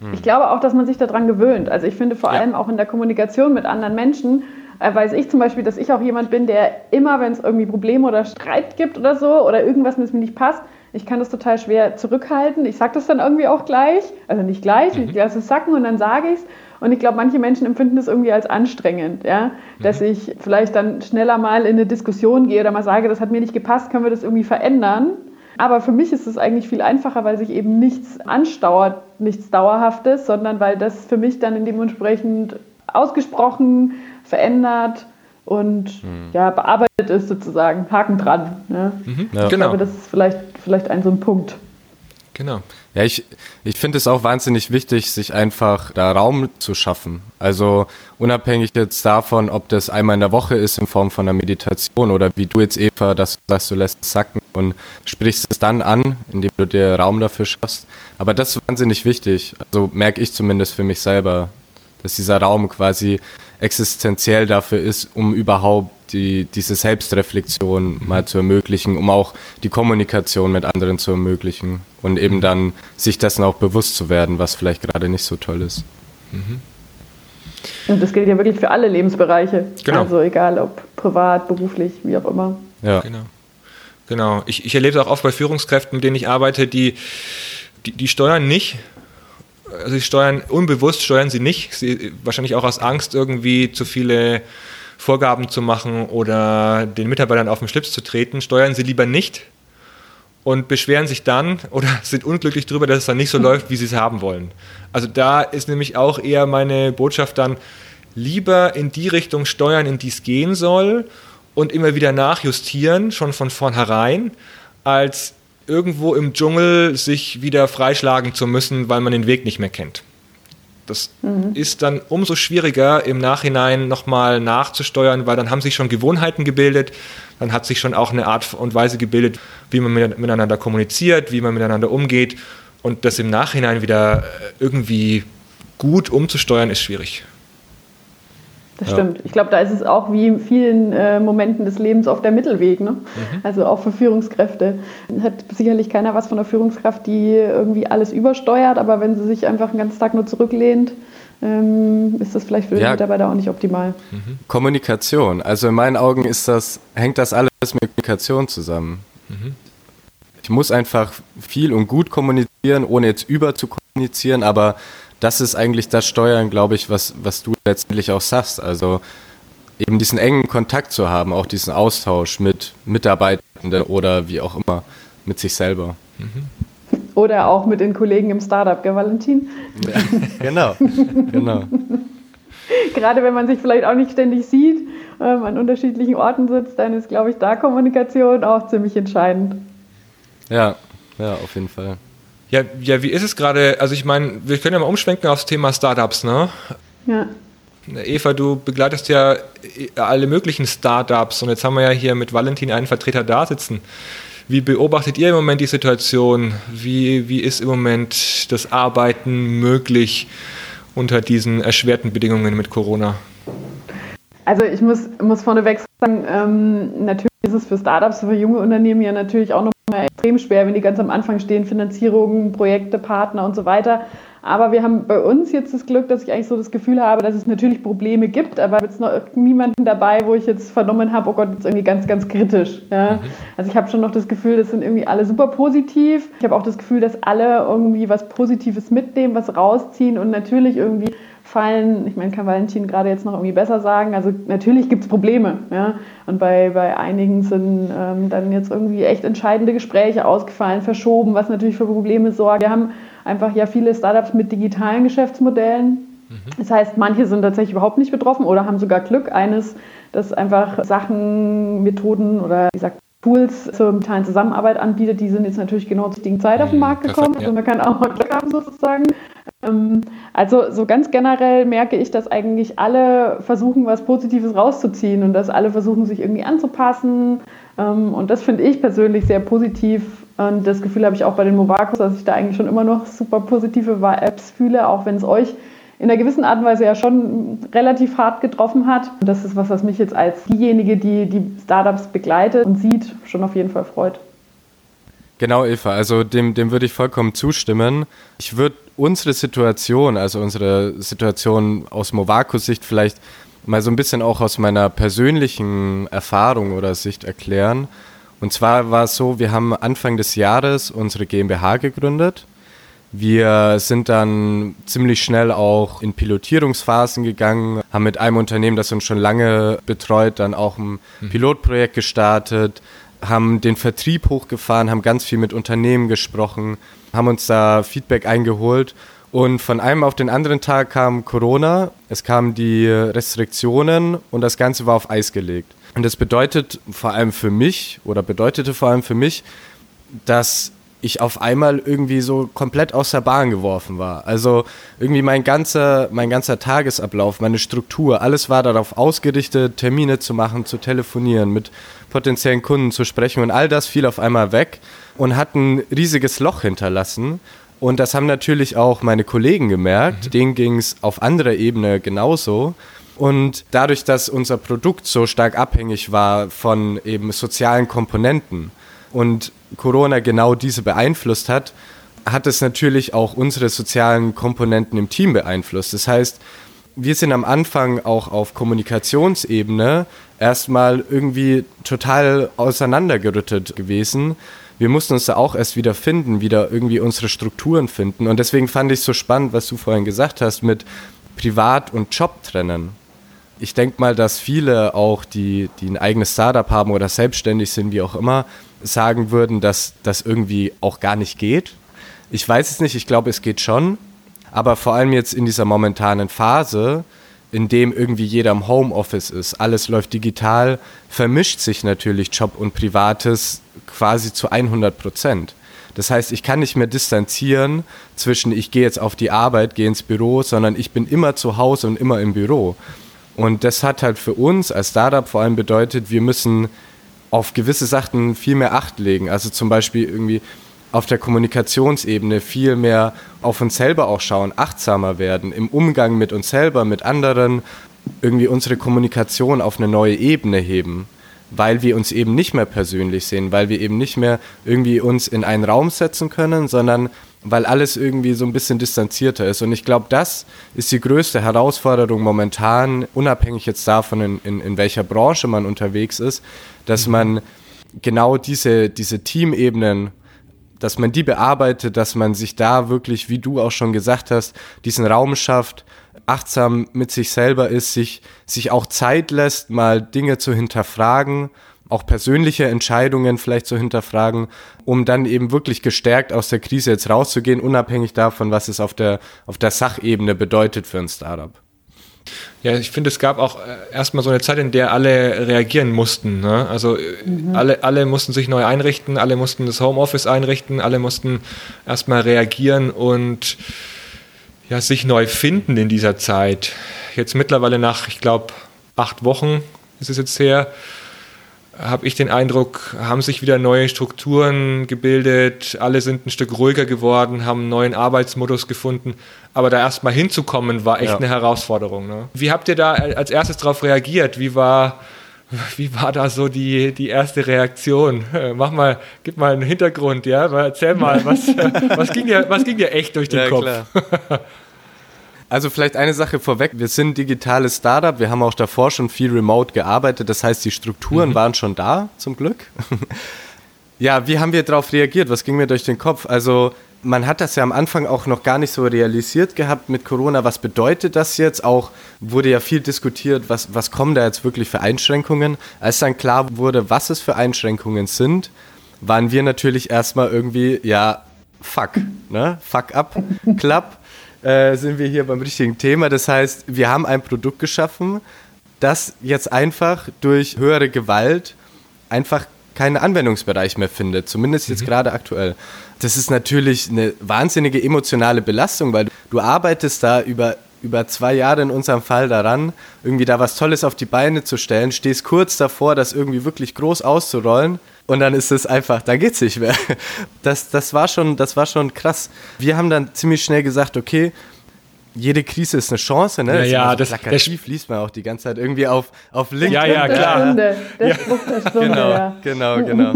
Speaker 2: Hm. Ich glaube auch, dass man sich daran gewöhnt. Also ich finde vor ja. allem auch in der Kommunikation mit anderen Menschen, äh, weiß ich zum Beispiel, dass ich auch jemand bin, der immer, wenn es irgendwie Probleme oder Streit gibt oder so oder irgendwas, das mir nicht passt, ich kann das total schwer zurückhalten. Ich sage das dann irgendwie auch gleich, also nicht gleich, mhm. ich lasse es sacken und dann sage ich es. Und ich glaube, manche Menschen empfinden das irgendwie als anstrengend, ja? dass mhm. ich vielleicht dann schneller mal in eine Diskussion gehe oder mal sage, das hat mir nicht gepasst, können wir das irgendwie verändern. Aber für mich ist es eigentlich viel einfacher, weil sich eben nichts anstauert, nichts Dauerhaftes, sondern weil das für mich dann in dementsprechend ausgesprochen, verändert und mhm. ja, bearbeitet ist sozusagen. Haken dran. Ne? Mhm. Ja. Ich genau. glaube, das ist vielleicht, vielleicht ein so ein Punkt.
Speaker 3: Genau. Ja, ich, ich finde es auch wahnsinnig wichtig, sich einfach da Raum zu schaffen. Also unabhängig jetzt davon, ob das einmal in der Woche ist in Form von einer Meditation oder wie du jetzt, Eva, dass sagst, du lässt es sacken und sprichst es dann an, indem du dir Raum dafür schaffst. Aber das ist wahnsinnig wichtig. Also merke ich zumindest für mich selber, dass dieser Raum quasi existenziell dafür ist, um überhaupt die, diese Selbstreflexion mal zu ermöglichen, um auch die Kommunikation mit anderen zu ermöglichen und eben dann sich dessen auch bewusst zu werden, was vielleicht gerade nicht so toll ist. Mhm.
Speaker 2: Und das gilt ja wirklich für alle Lebensbereiche. Genau. Also egal ob privat, beruflich, wie auch immer.
Speaker 1: Ja. Genau. Genau. Ich, ich erlebe es auch oft bei Führungskräften, mit denen ich arbeite, die, die, die steuern nicht, also sie steuern unbewusst steuern sie nicht, sie, wahrscheinlich auch aus Angst irgendwie zu viele Vorgaben zu machen oder den Mitarbeitern auf den Schlips zu treten, steuern sie lieber nicht und beschweren sich dann oder sind unglücklich darüber, dass es dann nicht so läuft, wie sie es haben wollen. Also da ist nämlich auch eher meine Botschaft dann, lieber in die Richtung steuern, in die es gehen soll und immer wieder nachjustieren, schon von vornherein, als irgendwo im Dschungel sich wieder freischlagen zu müssen, weil man den Weg nicht mehr kennt. Das mhm. ist dann umso schwieriger im Nachhinein nochmal nachzusteuern, weil dann haben sich schon Gewohnheiten gebildet, dann hat sich schon auch eine Art und Weise gebildet, wie man miteinander kommuniziert, wie man miteinander umgeht. Und das im Nachhinein wieder äh, irgendwie gut umzusteuern, ist schwierig.
Speaker 2: Das ja. stimmt. Ich glaube, da ist es auch wie in vielen äh, Momenten des Lebens auf der Mittelweg. Ne? Mhm. Also auch für Führungskräfte. Hat sicherlich keiner was von der Führungskraft, die irgendwie alles übersteuert, aber wenn sie sich einfach den ganzen Tag nur zurücklehnt, ähm, ist das vielleicht für den ja. Mitarbeiter auch nicht optimal.
Speaker 3: Mhm. Kommunikation. Also in meinen Augen ist das, hängt das alles mit Kommunikation zusammen. Mhm. Ich muss einfach viel und gut kommunizieren, ohne jetzt über zu kommunizieren, aber das ist eigentlich das Steuern, glaube ich, was, was du letztendlich auch sagst. Also eben diesen engen Kontakt zu haben, auch diesen Austausch mit Mitarbeitenden oder wie auch immer mit sich selber.
Speaker 2: Mhm. Oder auch mit den Kollegen im Startup, gell, Valentin?
Speaker 3: Ja, genau, genau.
Speaker 2: Gerade wenn man sich vielleicht auch nicht ständig sieht, ähm, an unterschiedlichen Orten sitzt, dann ist, glaube ich, da Kommunikation auch ziemlich entscheidend.
Speaker 3: Ja, ja, auf jeden Fall.
Speaker 1: Ja, ja, wie ist es gerade? Also ich meine, wir können ja mal umschwenken aufs Thema Startups, ne? Ja. Eva, du begleitest ja alle möglichen Startups und jetzt haben wir ja hier mit Valentin einen Vertreter da sitzen. Wie beobachtet ihr im Moment die Situation? Wie, wie ist im Moment das Arbeiten möglich unter diesen erschwerten Bedingungen mit Corona?
Speaker 2: Also ich muss, muss vorneweg sagen, ähm, natürlich ist es für Startups, für junge Unternehmen ja natürlich auch noch extrem schwer, wenn die ganz am Anfang stehen, Finanzierungen, Projekte, Partner und so weiter. Aber wir haben bei uns jetzt das Glück, dass ich eigentlich so das Gefühl habe, dass es natürlich Probleme gibt, aber jetzt noch niemanden dabei, wo ich jetzt vernommen habe, oh Gott, jetzt irgendwie ganz, ganz kritisch. Ja? Mhm. Also ich habe schon noch das Gefühl, das sind irgendwie alle super positiv. Ich habe auch das Gefühl, dass alle irgendwie was Positives mitnehmen, was rausziehen und natürlich irgendwie fallen, ich meine, kann Valentin gerade jetzt noch irgendwie besser sagen, also natürlich gibt es Probleme. Ja? Und bei, bei einigen sind ähm, dann jetzt irgendwie echt entscheidende Gespräche ausgefallen, verschoben, was natürlich für Probleme sorgt. Wir haben einfach ja viele Startups mit digitalen Geschäftsmodellen. Mhm. Das heißt, manche sind tatsächlich überhaupt nicht betroffen oder haben sogar Glück eines, dass einfach Sachen, Methoden oder wie gesagt, Tools zur digitalen Zusammenarbeit anbietet, die sind jetzt natürlich genau zur richtigen Zeit auf den mhm. Markt gekommen. Perfekt, ja. Also man kann auch mal Glück haben sozusagen. Ähm, also so ganz generell merke ich, dass eigentlich alle versuchen, was Positives rauszuziehen und dass alle versuchen, sich irgendwie anzupassen. Ähm, und das finde ich persönlich sehr positiv. Und das Gefühl habe ich auch bei den Movacos, dass ich da eigentlich schon immer noch super positive Apps fühle, auch wenn es euch in einer gewissen Art und Weise ja schon relativ hart getroffen hat. Und das ist was, was mich jetzt als diejenige, die die Startups begleitet und sieht, schon auf jeden Fall freut.
Speaker 3: Genau, Eva, also dem, dem würde ich vollkommen zustimmen. Ich würde unsere Situation, also unsere Situation aus Movacos Sicht vielleicht mal so ein bisschen auch aus meiner persönlichen Erfahrung oder Sicht erklären. Und zwar war es so, wir haben Anfang des Jahres unsere GmbH gegründet. Wir sind dann ziemlich schnell auch in Pilotierungsphasen gegangen, haben mit einem Unternehmen, das uns schon lange betreut, dann auch ein hm. Pilotprojekt gestartet, haben den Vertrieb hochgefahren, haben ganz viel mit Unternehmen gesprochen, haben uns da Feedback eingeholt. Und von einem auf den anderen Tag kam Corona, es kamen die Restriktionen und das Ganze war auf Eis gelegt. Und das bedeutet vor allem für mich oder bedeutete vor allem für mich, dass ich auf einmal irgendwie so komplett aus der Bahn geworfen war. Also irgendwie mein ganzer, mein ganzer Tagesablauf, meine Struktur, alles war darauf ausgerichtet, Termine zu machen, zu telefonieren, mit potenziellen Kunden zu sprechen und all das fiel auf einmal weg und hat ein riesiges Loch hinterlassen. Und das haben natürlich auch meine Kollegen gemerkt. Mhm. Denen ging es auf anderer Ebene genauso. Und dadurch, dass unser Produkt so stark abhängig war von eben sozialen Komponenten, und Corona genau diese beeinflusst hat, hat es natürlich auch unsere sozialen Komponenten im Team beeinflusst. Das heißt, wir sind am Anfang auch auf Kommunikationsebene erstmal irgendwie total auseinandergerüttet gewesen. Wir mussten uns da auch erst wieder finden, wieder irgendwie unsere Strukturen finden. Und deswegen fand ich es so spannend, was du vorhin gesagt hast, mit Privat und Job trennen. Ich denke mal, dass viele auch, die, die ein eigenes Startup haben oder selbstständig sind, wie auch immer, sagen würden, dass das irgendwie auch gar nicht geht. Ich weiß es nicht, ich glaube, es geht schon. Aber vor allem jetzt in dieser momentanen Phase, in dem irgendwie jeder im Homeoffice ist, alles läuft digital, vermischt sich natürlich Job und Privates quasi zu 100 Prozent. Das heißt, ich kann nicht mehr distanzieren zwischen ich gehe jetzt auf die Arbeit, gehe ins Büro, sondern ich bin immer zu Hause und immer im Büro. Und das hat halt für uns als Startup vor allem bedeutet, wir müssen auf gewisse Sachen viel mehr Acht legen. Also zum Beispiel irgendwie auf der Kommunikationsebene viel mehr auf uns selber auch schauen, achtsamer werden, im Umgang mit uns selber, mit anderen, irgendwie unsere Kommunikation auf eine neue Ebene heben, weil wir uns eben nicht mehr persönlich sehen, weil wir eben nicht mehr irgendwie uns in einen Raum setzen können, sondern weil alles irgendwie so ein bisschen distanzierter ist. Und ich glaube, das ist die größte Herausforderung momentan, unabhängig jetzt davon, in, in, in welcher Branche man unterwegs ist, dass mhm. man genau diese, diese Teamebenen, dass man die bearbeitet, dass man sich da wirklich, wie du auch schon gesagt hast, diesen Raum schafft, achtsam mit sich selber ist, sich, sich auch Zeit lässt, mal Dinge zu hinterfragen auch persönliche Entscheidungen vielleicht zu hinterfragen, um dann eben wirklich gestärkt aus der Krise jetzt rauszugehen, unabhängig davon, was es auf der, auf der Sachebene bedeutet für ein Startup.
Speaker 1: Ja, ich finde, es gab auch äh, erstmal so eine Zeit, in der alle reagieren mussten. Ne? Also äh, mhm. alle, alle mussten sich neu einrichten, alle mussten das Homeoffice einrichten, alle mussten erstmal reagieren und ja, sich neu finden in dieser Zeit. Jetzt mittlerweile nach, ich glaube, acht Wochen ist es jetzt her, habe ich den Eindruck, haben sich wieder neue Strukturen gebildet, alle sind ein Stück ruhiger geworden, haben einen neuen Arbeitsmodus gefunden. Aber da erstmal hinzukommen, war echt ja. eine Herausforderung. Ne? Wie habt ihr da als erstes darauf reagiert? Wie war, wie war da so die, die erste Reaktion? Mach mal, gib mal einen Hintergrund, ja? Erzähl mal, was, was, ging, dir, was ging dir echt durch den ja, Kopf?
Speaker 3: Also vielleicht eine Sache vorweg. Wir sind ein digitales Startup. Wir haben auch davor schon viel remote gearbeitet. Das heißt, die Strukturen mhm. waren schon da, zum Glück. ja, wie haben wir darauf reagiert? Was ging mir durch den Kopf? Also man hat das ja am Anfang auch noch gar nicht so realisiert gehabt mit Corona. Was bedeutet das jetzt? Auch wurde ja viel diskutiert, was, was kommen da jetzt wirklich für Einschränkungen. Als dann klar wurde, was es für Einschränkungen sind, waren wir natürlich erstmal irgendwie, ja, fuck, ne? Fuck up, klapp äh, sind wir hier beim richtigen Thema. Das heißt, wir haben ein Produkt geschaffen, das jetzt einfach durch höhere Gewalt einfach keinen Anwendungsbereich mehr findet, zumindest jetzt mhm. gerade aktuell. Das ist natürlich eine wahnsinnige emotionale Belastung, weil du arbeitest da über über zwei Jahre in unserem Fall daran, irgendwie da was Tolles auf die Beine zu stellen, stehst kurz davor, das irgendwie wirklich groß auszurollen und dann ist es einfach, da geht's nicht mehr. Das, das, war schon, das war schon krass. Wir haben dann ziemlich schnell gesagt, okay, jede Krise ist eine Chance, ne?
Speaker 1: Ja, ja, das,
Speaker 3: plakativ liest man auch die ganze Zeit irgendwie auf, auf LinkedIn.
Speaker 1: Ja, ja, klar.
Speaker 2: Der Stunde, der Stunde,
Speaker 3: genau,
Speaker 2: ja.
Speaker 3: genau, genau.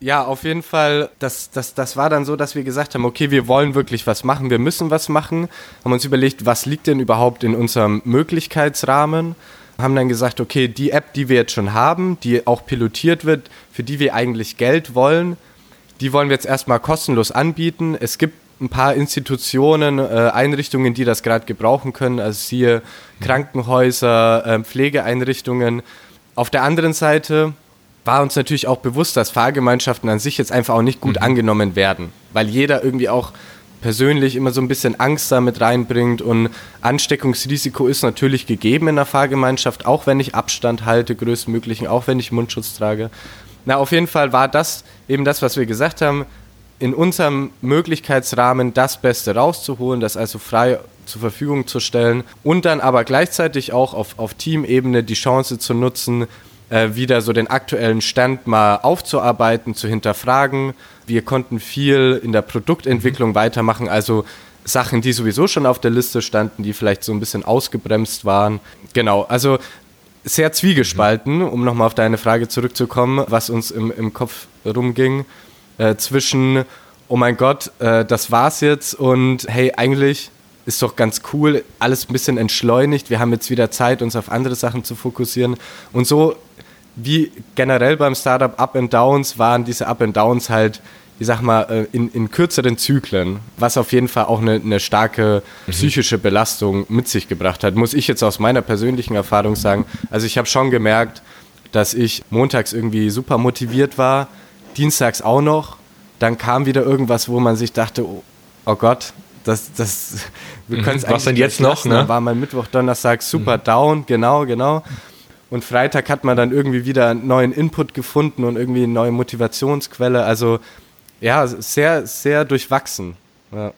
Speaker 3: Ja, auf jeden Fall, das, das, das war dann so, dass wir gesagt haben, okay, wir wollen wirklich was machen, wir müssen was machen, haben uns überlegt, was liegt denn überhaupt in unserem Möglichkeitsrahmen, haben dann gesagt, okay, die App, die wir jetzt schon haben, die auch pilotiert wird, für die wir eigentlich Geld wollen, die wollen wir jetzt erstmal kostenlos anbieten. Es gibt ein paar Institutionen, äh, Einrichtungen, die das gerade gebrauchen können, also siehe Krankenhäuser, äh, Pflegeeinrichtungen. Auf der anderen Seite war uns natürlich auch bewusst, dass Fahrgemeinschaften an sich jetzt einfach auch nicht gut mhm. angenommen werden, weil jeder irgendwie auch persönlich immer so ein bisschen Angst damit reinbringt und Ansteckungsrisiko ist natürlich gegeben in der Fahrgemeinschaft, auch wenn ich Abstand halte, größtmöglichen, auch wenn ich Mundschutz trage. Na, auf jeden Fall war das eben das, was wir gesagt haben, in unserem Möglichkeitsrahmen das Beste rauszuholen, das also frei zur Verfügung zu stellen und dann aber gleichzeitig auch auf, auf Teamebene die Chance zu nutzen, äh, wieder so den aktuellen Stand mal aufzuarbeiten, zu hinterfragen. Wir konnten viel in der Produktentwicklung weitermachen, also Sachen, die sowieso schon auf der Liste standen, die vielleicht so ein bisschen ausgebremst waren. Genau, also sehr zwiegespalten, um nochmal auf deine Frage zurückzukommen, was uns im, im Kopf rumging, äh, zwischen, oh mein Gott, äh, das war's jetzt und hey, eigentlich ist doch ganz cool, alles ein bisschen entschleunigt, wir haben jetzt wieder Zeit, uns auf andere Sachen zu fokussieren. Und so wie generell beim Startup Up and Downs waren diese Up and Downs halt, ich sag mal, äh, in, in kürzeren Zyklen, was auf jeden Fall auch eine, eine starke mhm. psychische Belastung mit sich gebracht hat, muss ich jetzt aus meiner persönlichen Erfahrung sagen. Also ich habe schon gemerkt, dass ich montags irgendwie super motiviert war, dienstags auch noch, dann kam wieder irgendwas, wo man sich dachte, oh, oh Gott, das, das,
Speaker 1: wir mhm. können es Was denn jetzt noch? Ne?
Speaker 3: Dann war mein Mittwoch, Donnerstag super mhm. down, genau, genau. Und Freitag hat man dann irgendwie wieder einen neuen Input gefunden und irgendwie eine neue Motivationsquelle. Also ja, sehr, sehr durchwachsen. Ja.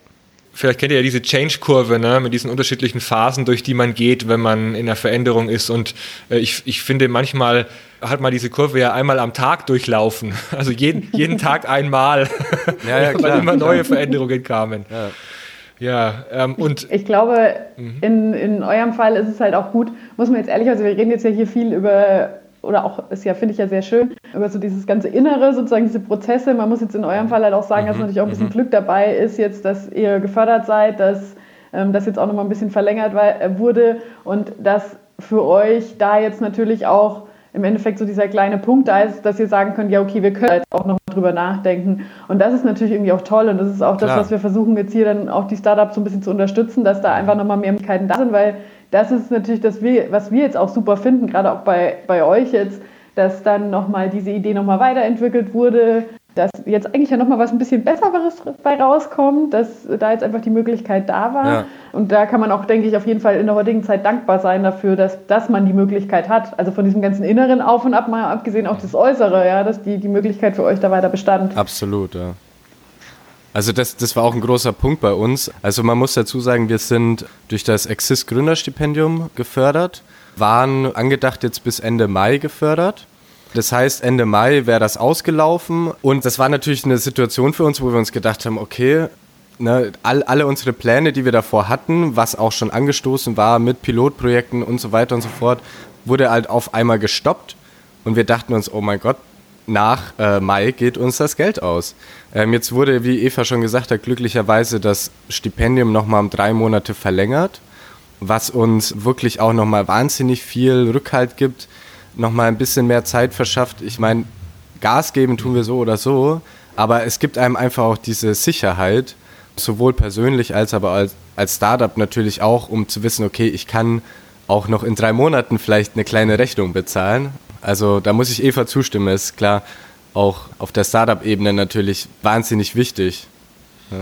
Speaker 1: Vielleicht kennt ihr ja diese Change-Kurve, ne, mit diesen unterschiedlichen Phasen, durch die man geht, wenn man in der Veränderung ist. Und äh, ich, ich finde, manchmal hat man diese Kurve ja einmal am Tag durchlaufen. Also jeden, jeden Tag einmal,
Speaker 3: ja, ja,
Speaker 1: weil immer neue Veränderungen kamen.
Speaker 2: Ja. Ja, ähm, und. Ich, ich glaube, mhm. in, in eurem Fall ist es halt auch gut, muss man jetzt ehrlich, also wir reden jetzt ja hier viel über, oder auch, ist ja, finde ich ja sehr schön, über so dieses ganze Innere, sozusagen diese Prozesse. Man muss jetzt in eurem Fall halt auch sagen, mhm. dass natürlich auch ein bisschen mhm. Glück dabei ist, jetzt, dass ihr gefördert seid, dass ähm, das jetzt auch nochmal ein bisschen verlängert war, äh, wurde und dass für euch da jetzt natürlich auch im Endeffekt so dieser kleine Punkt da ist, dass ihr sagen könnt, ja, okay, wir können jetzt auch noch drüber nachdenken. Und das ist natürlich irgendwie auch toll und das ist auch das, Klar. was wir versuchen jetzt hier dann auch die Startups so ein bisschen zu unterstützen, dass da einfach nochmal mehr Möglichkeiten da sind, weil das ist natürlich das, was wir jetzt auch super finden, gerade auch bei, bei euch jetzt, dass dann nochmal diese Idee nochmal weiterentwickelt wurde, dass jetzt eigentlich ja nochmal was ein bisschen Besseres bei rauskommt, dass da jetzt einfach die Möglichkeit da war. Ja. Und da kann man auch, denke ich, auf jeden Fall in der heutigen Zeit dankbar sein dafür, dass, dass man die Möglichkeit hat. Also von diesem ganzen Inneren Auf und Ab mal abgesehen auch das Äußere, ja, dass die, die Möglichkeit für euch da weiter bestand.
Speaker 3: Absolut, ja. Also das, das war auch ein großer Punkt bei uns. Also man muss dazu sagen, wir sind durch das Exist Gründerstipendium gefördert, waren angedacht jetzt bis Ende Mai gefördert das heißt, Ende Mai wäre das ausgelaufen. Und das war natürlich eine Situation für uns, wo wir uns gedacht haben, okay, ne, all, alle unsere Pläne, die wir davor hatten, was auch schon angestoßen war mit Pilotprojekten und so weiter und so fort, wurde halt auf einmal gestoppt. Und wir dachten uns, oh mein Gott, nach äh, Mai geht uns das Geld aus. Ähm, jetzt wurde, wie Eva schon gesagt hat, glücklicherweise das Stipendium nochmal um drei Monate verlängert, was uns wirklich auch nochmal wahnsinnig viel Rückhalt gibt nochmal ein bisschen mehr Zeit verschafft. Ich meine, Gas geben tun wir so oder so, aber es gibt einem einfach auch diese Sicherheit, sowohl persönlich als aber als, als Startup natürlich auch, um zu wissen, okay, ich kann auch noch in drei Monaten vielleicht eine kleine Rechnung bezahlen. Also da muss ich Eva zustimmen, ist klar auch auf der Startup-Ebene natürlich wahnsinnig wichtig.
Speaker 1: Ja.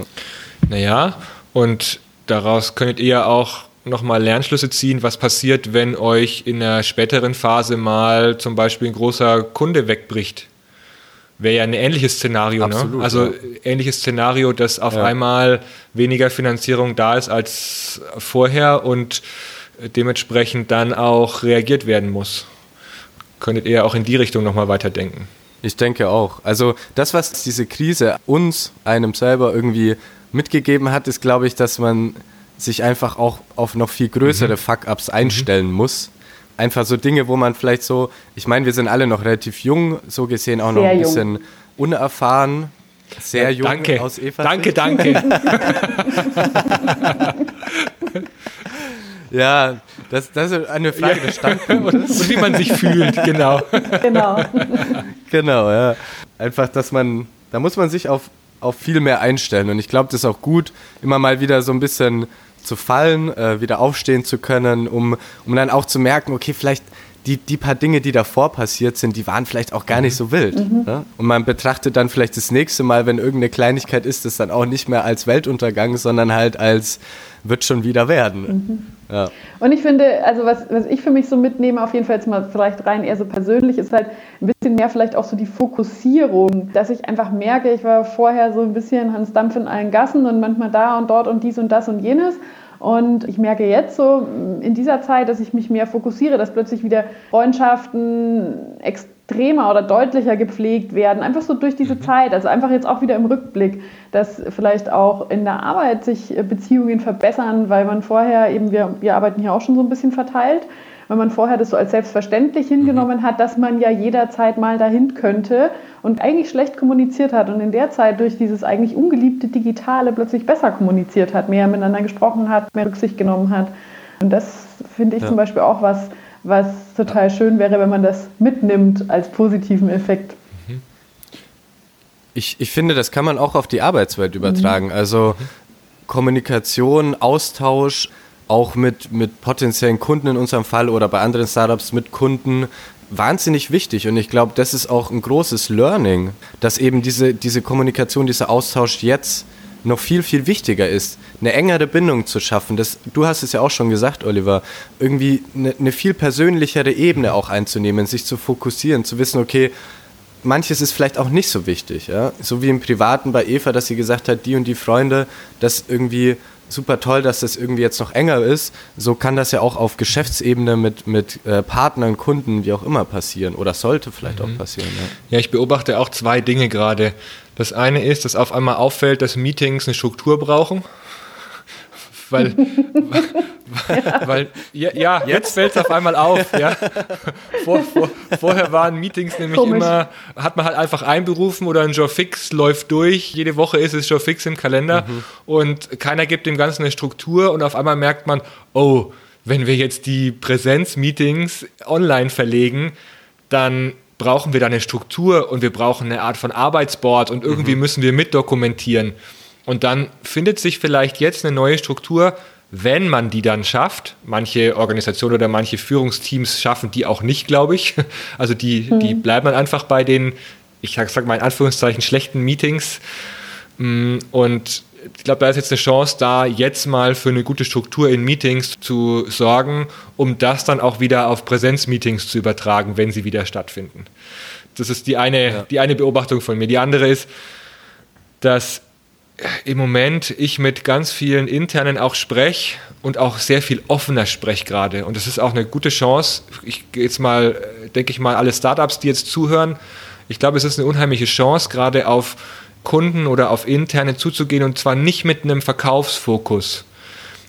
Speaker 1: Naja, und daraus könntet ihr auch nochmal Lernschlüsse ziehen, was passiert, wenn euch in einer späteren Phase mal zum Beispiel ein großer Kunde wegbricht. Wäre ja ein ähnliches Szenario, ne? Absolut, ne? Also ja. ähnliches Szenario, dass auf ja. einmal weniger Finanzierung da ist als vorher und dementsprechend dann auch reagiert werden muss. Könntet ihr auch in die Richtung nochmal weiterdenken?
Speaker 3: Ich denke auch. Also das, was diese Krise uns, einem selber irgendwie mitgegeben hat, ist, glaube ich, dass man sich einfach auch auf noch viel größere mhm. Fuck-ups einstellen mhm. muss. Einfach so Dinge, wo man vielleicht so, ich meine, wir sind alle noch relativ jung, so gesehen auch Sehr noch ein bisschen jung. unerfahren. Sehr ja, jung
Speaker 1: danke. aus Eva. Danke, danke.
Speaker 3: ja, das, das ist eine Frage des
Speaker 1: Standpunkts. Und wie man sich fühlt, genau. Genau.
Speaker 3: genau, ja. Einfach, dass man, da muss man sich auf, auf viel mehr einstellen. Und ich glaube, das ist auch gut, immer mal wieder so ein bisschen zu fallen, äh, wieder aufstehen zu können, um, um dann auch zu merken, okay, vielleicht die, die paar Dinge, die davor passiert sind, die waren vielleicht auch gar nicht so wild. Mhm. Ne? Und man betrachtet dann vielleicht das nächste Mal, wenn irgendeine Kleinigkeit ist, das dann auch nicht mehr als Weltuntergang, sondern halt als wird schon wieder werden. Mhm.
Speaker 2: Ja. Und ich finde, also was, was ich für mich so mitnehme, auf jeden Fall jetzt mal vielleicht rein eher so persönlich, ist halt ein bisschen mehr vielleicht auch so die Fokussierung, dass ich einfach merke, ich war vorher so ein bisschen Hans Dampf in allen Gassen und manchmal da und dort und dies und das und jenes. Und ich merke jetzt so in dieser Zeit, dass ich mich mehr fokussiere, dass plötzlich wieder Freundschaften extremer oder deutlicher gepflegt werden, einfach so durch diese mhm. Zeit. Also einfach jetzt auch wieder im Rückblick, dass vielleicht auch in der Arbeit sich Beziehungen verbessern, weil man vorher eben, wir, wir arbeiten hier auch schon so ein bisschen verteilt, weil man vorher das so als selbstverständlich hingenommen mhm. hat, dass man ja jederzeit mal dahin könnte und eigentlich schlecht kommuniziert hat und in der Zeit durch dieses eigentlich ungeliebte Digitale plötzlich besser kommuniziert hat, mehr miteinander gesprochen hat, mehr Rücksicht genommen hat. Und das finde ich ja. zum Beispiel auch was, was total schön wäre, wenn man das mitnimmt als positiven Effekt. Mhm.
Speaker 3: Ich, ich finde, das kann man auch auf die Arbeitswelt übertragen. Mhm. Also Kommunikation, Austausch, auch mit, mit potenziellen Kunden in unserem Fall oder bei anderen Startups mit Kunden wahnsinnig wichtig. Und ich glaube, das ist auch ein großes Learning, dass eben diese, diese Kommunikation, dieser Austausch jetzt noch viel, viel wichtiger ist, eine engere Bindung zu schaffen. Das, du hast es ja auch schon gesagt, Oliver, irgendwie eine, eine viel persönlichere Ebene auch einzunehmen, sich zu fokussieren, zu wissen, okay, manches ist vielleicht auch nicht so wichtig. Ja? So wie im Privaten bei Eva, dass sie gesagt hat, die und die Freunde, das irgendwie super toll, dass das irgendwie jetzt noch enger ist. So kann das ja auch auf Geschäftsebene mit, mit äh, Partnern, Kunden, wie auch immer passieren oder sollte vielleicht mhm. auch passieren. Ja.
Speaker 1: ja, ich beobachte auch zwei Dinge gerade. Das eine ist, dass auf einmal auffällt, dass Meetings eine Struktur brauchen weil, weil ja, ja jetzt fällt es auf einmal auf. Ja. Vor, vor, vorher waren Meetings nämlich Komisch. immer, hat man halt einfach einberufen oder ein Job fix läuft durch. Jede Woche ist es Job fix im Kalender mhm. und keiner gibt dem Ganzen eine Struktur und auf einmal merkt man, oh, wenn wir jetzt die Präsenzmeetings online verlegen, dann brauchen wir da eine Struktur und wir brauchen eine Art von Arbeitsboard und irgendwie mhm. müssen wir mitdokumentieren. Und dann findet sich vielleicht jetzt eine neue Struktur, wenn man die dann schafft. Manche Organisationen oder manche Führungsteams schaffen die auch nicht, glaube ich. Also die, mhm. die bleiben dann einfach bei den, ich sage mal in Anführungszeichen, schlechten Meetings. Mm, und ich glaube, da ist jetzt eine Chance da, jetzt mal für eine gute Struktur in Meetings zu sorgen, um das dann auch wieder auf Präsenzmeetings zu übertragen, wenn sie wieder stattfinden. Das ist die eine, ja. die eine Beobachtung von mir. Die andere ist, dass im Moment ich mit ganz vielen internen auch spreche und auch sehr viel offener spreche gerade. Und das ist auch eine gute Chance. Ich gehe jetzt mal, denke ich mal, alle Startups, die jetzt zuhören. Ich glaube, es ist eine unheimliche Chance, gerade auf Kunden oder auf interne zuzugehen und zwar nicht mit einem Verkaufsfokus,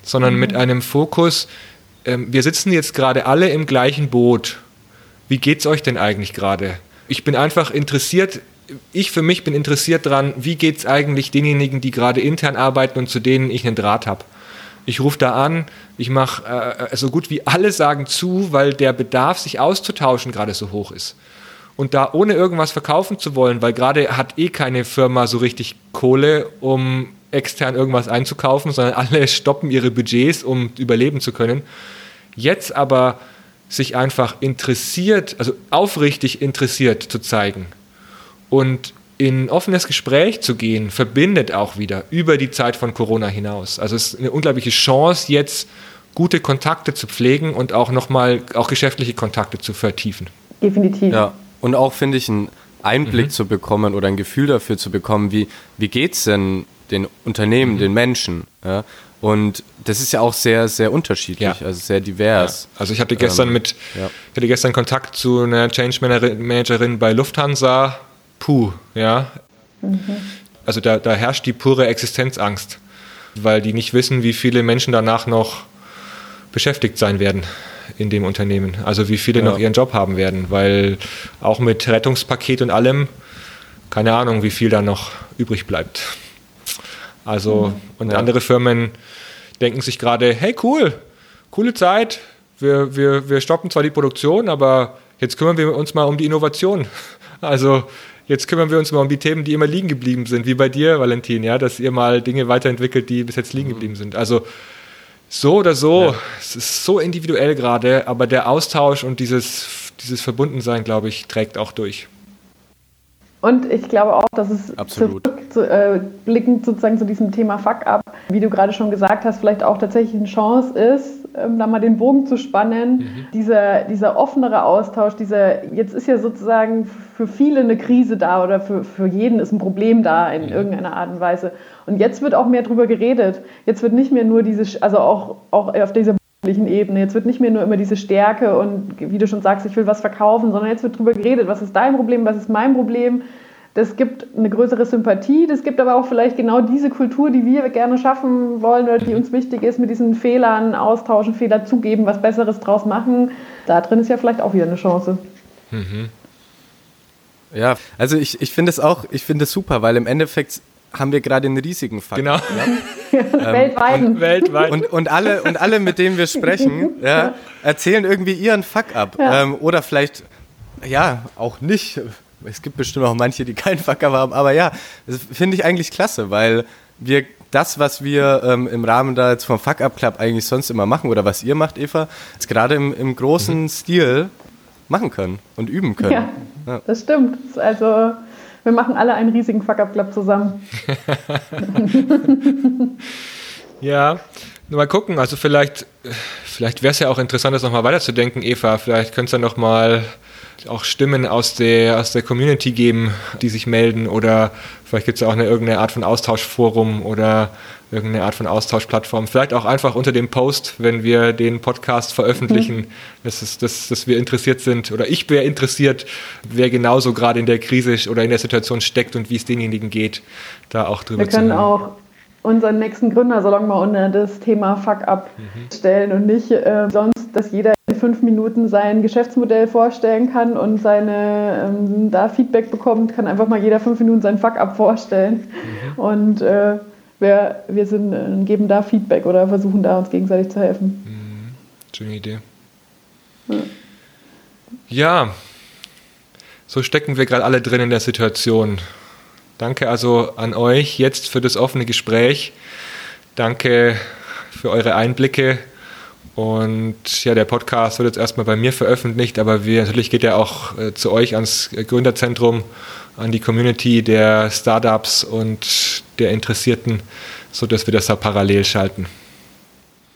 Speaker 1: sondern mhm. mit einem Fokus, ähm, wir sitzen jetzt gerade alle im gleichen Boot. Wie geht es euch denn eigentlich gerade? Ich bin einfach interessiert ich für mich bin interessiert daran, wie geht es eigentlich denjenigen, die gerade intern arbeiten und zu denen ich einen Draht habe. Ich rufe da an, ich mache äh, so gut wie alle sagen zu, weil der Bedarf, sich auszutauschen, gerade so hoch ist. Und da ohne irgendwas verkaufen zu wollen, weil gerade hat eh keine Firma so richtig Kohle, um extern irgendwas einzukaufen, sondern alle stoppen ihre Budgets, um überleben zu können. Jetzt aber sich einfach interessiert, also aufrichtig interessiert zu zeigen, und in offenes Gespräch zu gehen, verbindet auch wieder über die Zeit von Corona hinaus. Also es ist eine unglaubliche Chance, jetzt gute Kontakte zu pflegen und auch nochmal auch geschäftliche Kontakte zu vertiefen.
Speaker 2: Definitiv.
Speaker 3: Ja, und auch finde ich einen Einblick mhm. zu bekommen oder ein Gefühl dafür zu bekommen, wie, wie geht es denn den Unternehmen, mhm. den Menschen. Ja? Und das ist ja auch sehr, sehr unterschiedlich, ja. also sehr divers.
Speaker 1: Ja. Also ich hatte gestern ähm, mit, ja. ich hatte gestern Kontakt zu einer Change Managerin bei Lufthansa. Puh, ja. Mhm. Also da, da herrscht die pure Existenzangst, weil die nicht wissen, wie viele Menschen danach noch beschäftigt sein werden in dem Unternehmen. Also wie viele noch ihren Job haben werden, weil auch mit Rettungspaket und allem, keine Ahnung, wie viel da noch übrig bleibt. Also, mhm. und ja. andere Firmen denken sich gerade, hey cool, coole Zeit, wir, wir, wir stoppen zwar die Produktion, aber jetzt kümmern wir uns mal um die Innovation. Also jetzt kümmern wir uns mal um die Themen, die immer liegen geblieben sind, wie bei dir, Valentin, ja, dass ihr mal Dinge weiterentwickelt, die bis jetzt liegen mhm. geblieben sind. Also so oder so, ja. es ist so individuell gerade, aber der Austausch und dieses, dieses Verbundensein, glaube ich, trägt auch durch.
Speaker 2: Und ich glaube auch, dass es zurückblickend äh, sozusagen zu diesem Thema Fuck-up, wie du gerade schon gesagt hast, vielleicht auch tatsächlich eine Chance ist, ähm, da mal den Bogen zu spannen. Mhm. Dieser, dieser offenere Austausch, dieser, jetzt ist ja sozusagen für viele eine Krise da oder für, für jeden ist ein Problem da in mhm. irgendeiner Art und Weise. Und jetzt wird auch mehr drüber geredet. Jetzt wird nicht mehr nur diese, also auch, auch auf dieser Ebene. Jetzt wird nicht mehr nur immer diese Stärke und wie du schon sagst, ich will was verkaufen, sondern jetzt wird darüber geredet, was ist dein Problem, was ist mein Problem. Das gibt eine größere Sympathie, das gibt aber auch vielleicht genau diese Kultur, die wir gerne schaffen wollen oder die uns wichtig ist, mit diesen Fehlern austauschen, Fehler zugeben, was Besseres draus machen. Da drin ist ja vielleicht auch wieder eine Chance. Mhm.
Speaker 3: Ja, also ich, ich finde es auch, ich finde es super, weil im Endeffekt haben wir gerade einen riesigen Fakt.
Speaker 1: Genau.
Speaker 2: Ja? ähm, weltweit.
Speaker 3: Und, weltweit. Und, und, alle, und alle, mit denen wir sprechen, ja, erzählen irgendwie ihren Fuck ab. Ja. Ähm, oder vielleicht, ja, auch nicht. Es gibt bestimmt auch manche, die keinen Fuck up haben. Aber ja, das finde ich eigentlich klasse, weil wir das, was wir ähm, im Rahmen da jetzt vom Fuck Up Club eigentlich sonst immer machen oder was ihr macht, Eva, jetzt gerade im, im großen mhm. Stil machen können und üben können. Ja,
Speaker 2: ja. das stimmt. Also wir machen alle einen riesigen Fuck-Up-Club zusammen.
Speaker 1: ja, mal gucken. Also vielleicht, vielleicht wäre es ja auch interessant, das nochmal weiterzudenken, Eva. Vielleicht könntest du nochmal auch Stimmen aus der, aus der Community geben, die sich melden oder vielleicht gibt es ja auch eine, irgendeine Art von Austauschforum oder irgendeine Art von Austauschplattform. Vielleicht auch einfach unter dem Post, wenn wir den Podcast veröffentlichen, mhm. dass, es, dass, dass wir interessiert sind oder ich wäre interessiert, wer genauso gerade in der Krise oder in der Situation steckt und wie es denjenigen geht, da auch drüber
Speaker 2: wir zu können auch unseren nächsten Gründersalon mal unter das Thema Fuck-Up mhm. stellen und nicht äh, sonst, dass jeder in fünf Minuten sein Geschäftsmodell vorstellen kann und seine ähm, da Feedback bekommt, kann einfach mal jeder fünf Minuten sein Fuck-Up vorstellen. Mhm. Und äh, wir, wir sind, äh, geben da Feedback oder versuchen da uns gegenseitig zu helfen.
Speaker 1: Mhm. Schöne Idee. Ja. ja, so stecken wir gerade alle drin in der Situation. Danke also an euch jetzt für das offene Gespräch. Danke für eure Einblicke. Und ja, der Podcast wird jetzt erstmal bei mir veröffentlicht, aber wir, natürlich geht er auch äh, zu euch ans Gründerzentrum, an die Community der Startups und der Interessierten, sodass wir das da parallel schalten.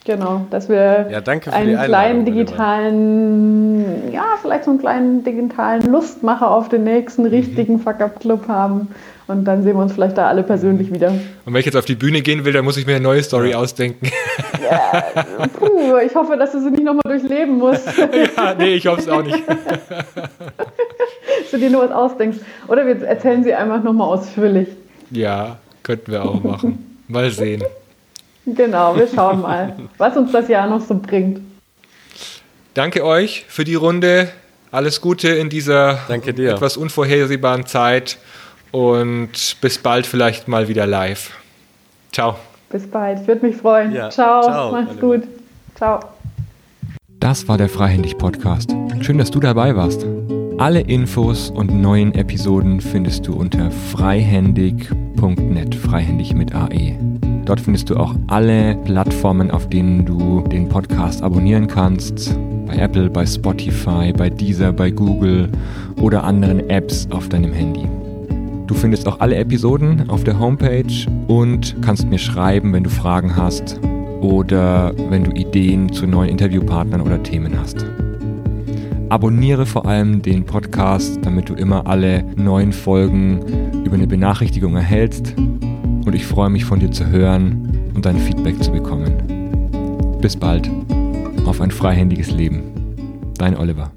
Speaker 2: Genau, dass wir ja, einen kleinen digitalen, ja, vielleicht so einen kleinen digitalen Lustmacher auf den nächsten mhm. richtigen Fuck-Up-Club haben. Und dann sehen wir uns vielleicht da alle persönlich wieder.
Speaker 1: Und wenn ich jetzt auf die Bühne gehen will, dann muss ich mir eine neue Story ja. ausdenken.
Speaker 2: Ja, puh, ich hoffe, dass du sie nicht nochmal durchleben musst.
Speaker 1: ja, nee, ich hoffe es auch nicht.
Speaker 2: dass du dir nur was ausdenkst. Oder wir erzählen sie einfach nochmal ausführlich.
Speaker 1: Ja, könnten wir auch machen. Mal sehen.
Speaker 2: Genau, wir schauen mal, was uns das Jahr noch so bringt.
Speaker 1: Danke euch für die Runde. Alles Gute in dieser etwas unvorhersehbaren Zeit und bis bald vielleicht mal wieder live. Ciao.
Speaker 2: Bis bald, ich würde mich freuen. Ja. Ciao, Ciao, mach's gut. Ciao.
Speaker 1: Das war der Freihändig Podcast. Schön, dass du dabei warst. Alle Infos und neuen Episoden findest du unter freihändig.net, freihändig mit AE. Dort findest du auch alle Plattformen, auf denen du den Podcast abonnieren kannst. Bei Apple, bei Spotify, bei Deezer, bei Google oder anderen Apps auf deinem Handy. Du findest auch alle Episoden auf der Homepage und kannst mir schreiben, wenn du Fragen hast oder wenn du Ideen zu neuen Interviewpartnern oder Themen hast. Abonniere vor allem den Podcast, damit du immer alle neuen Folgen über eine Benachrichtigung erhältst. Und ich freue mich von dir zu hören und dein Feedback zu bekommen. Bis bald. Auf ein freihändiges Leben. Dein Oliver.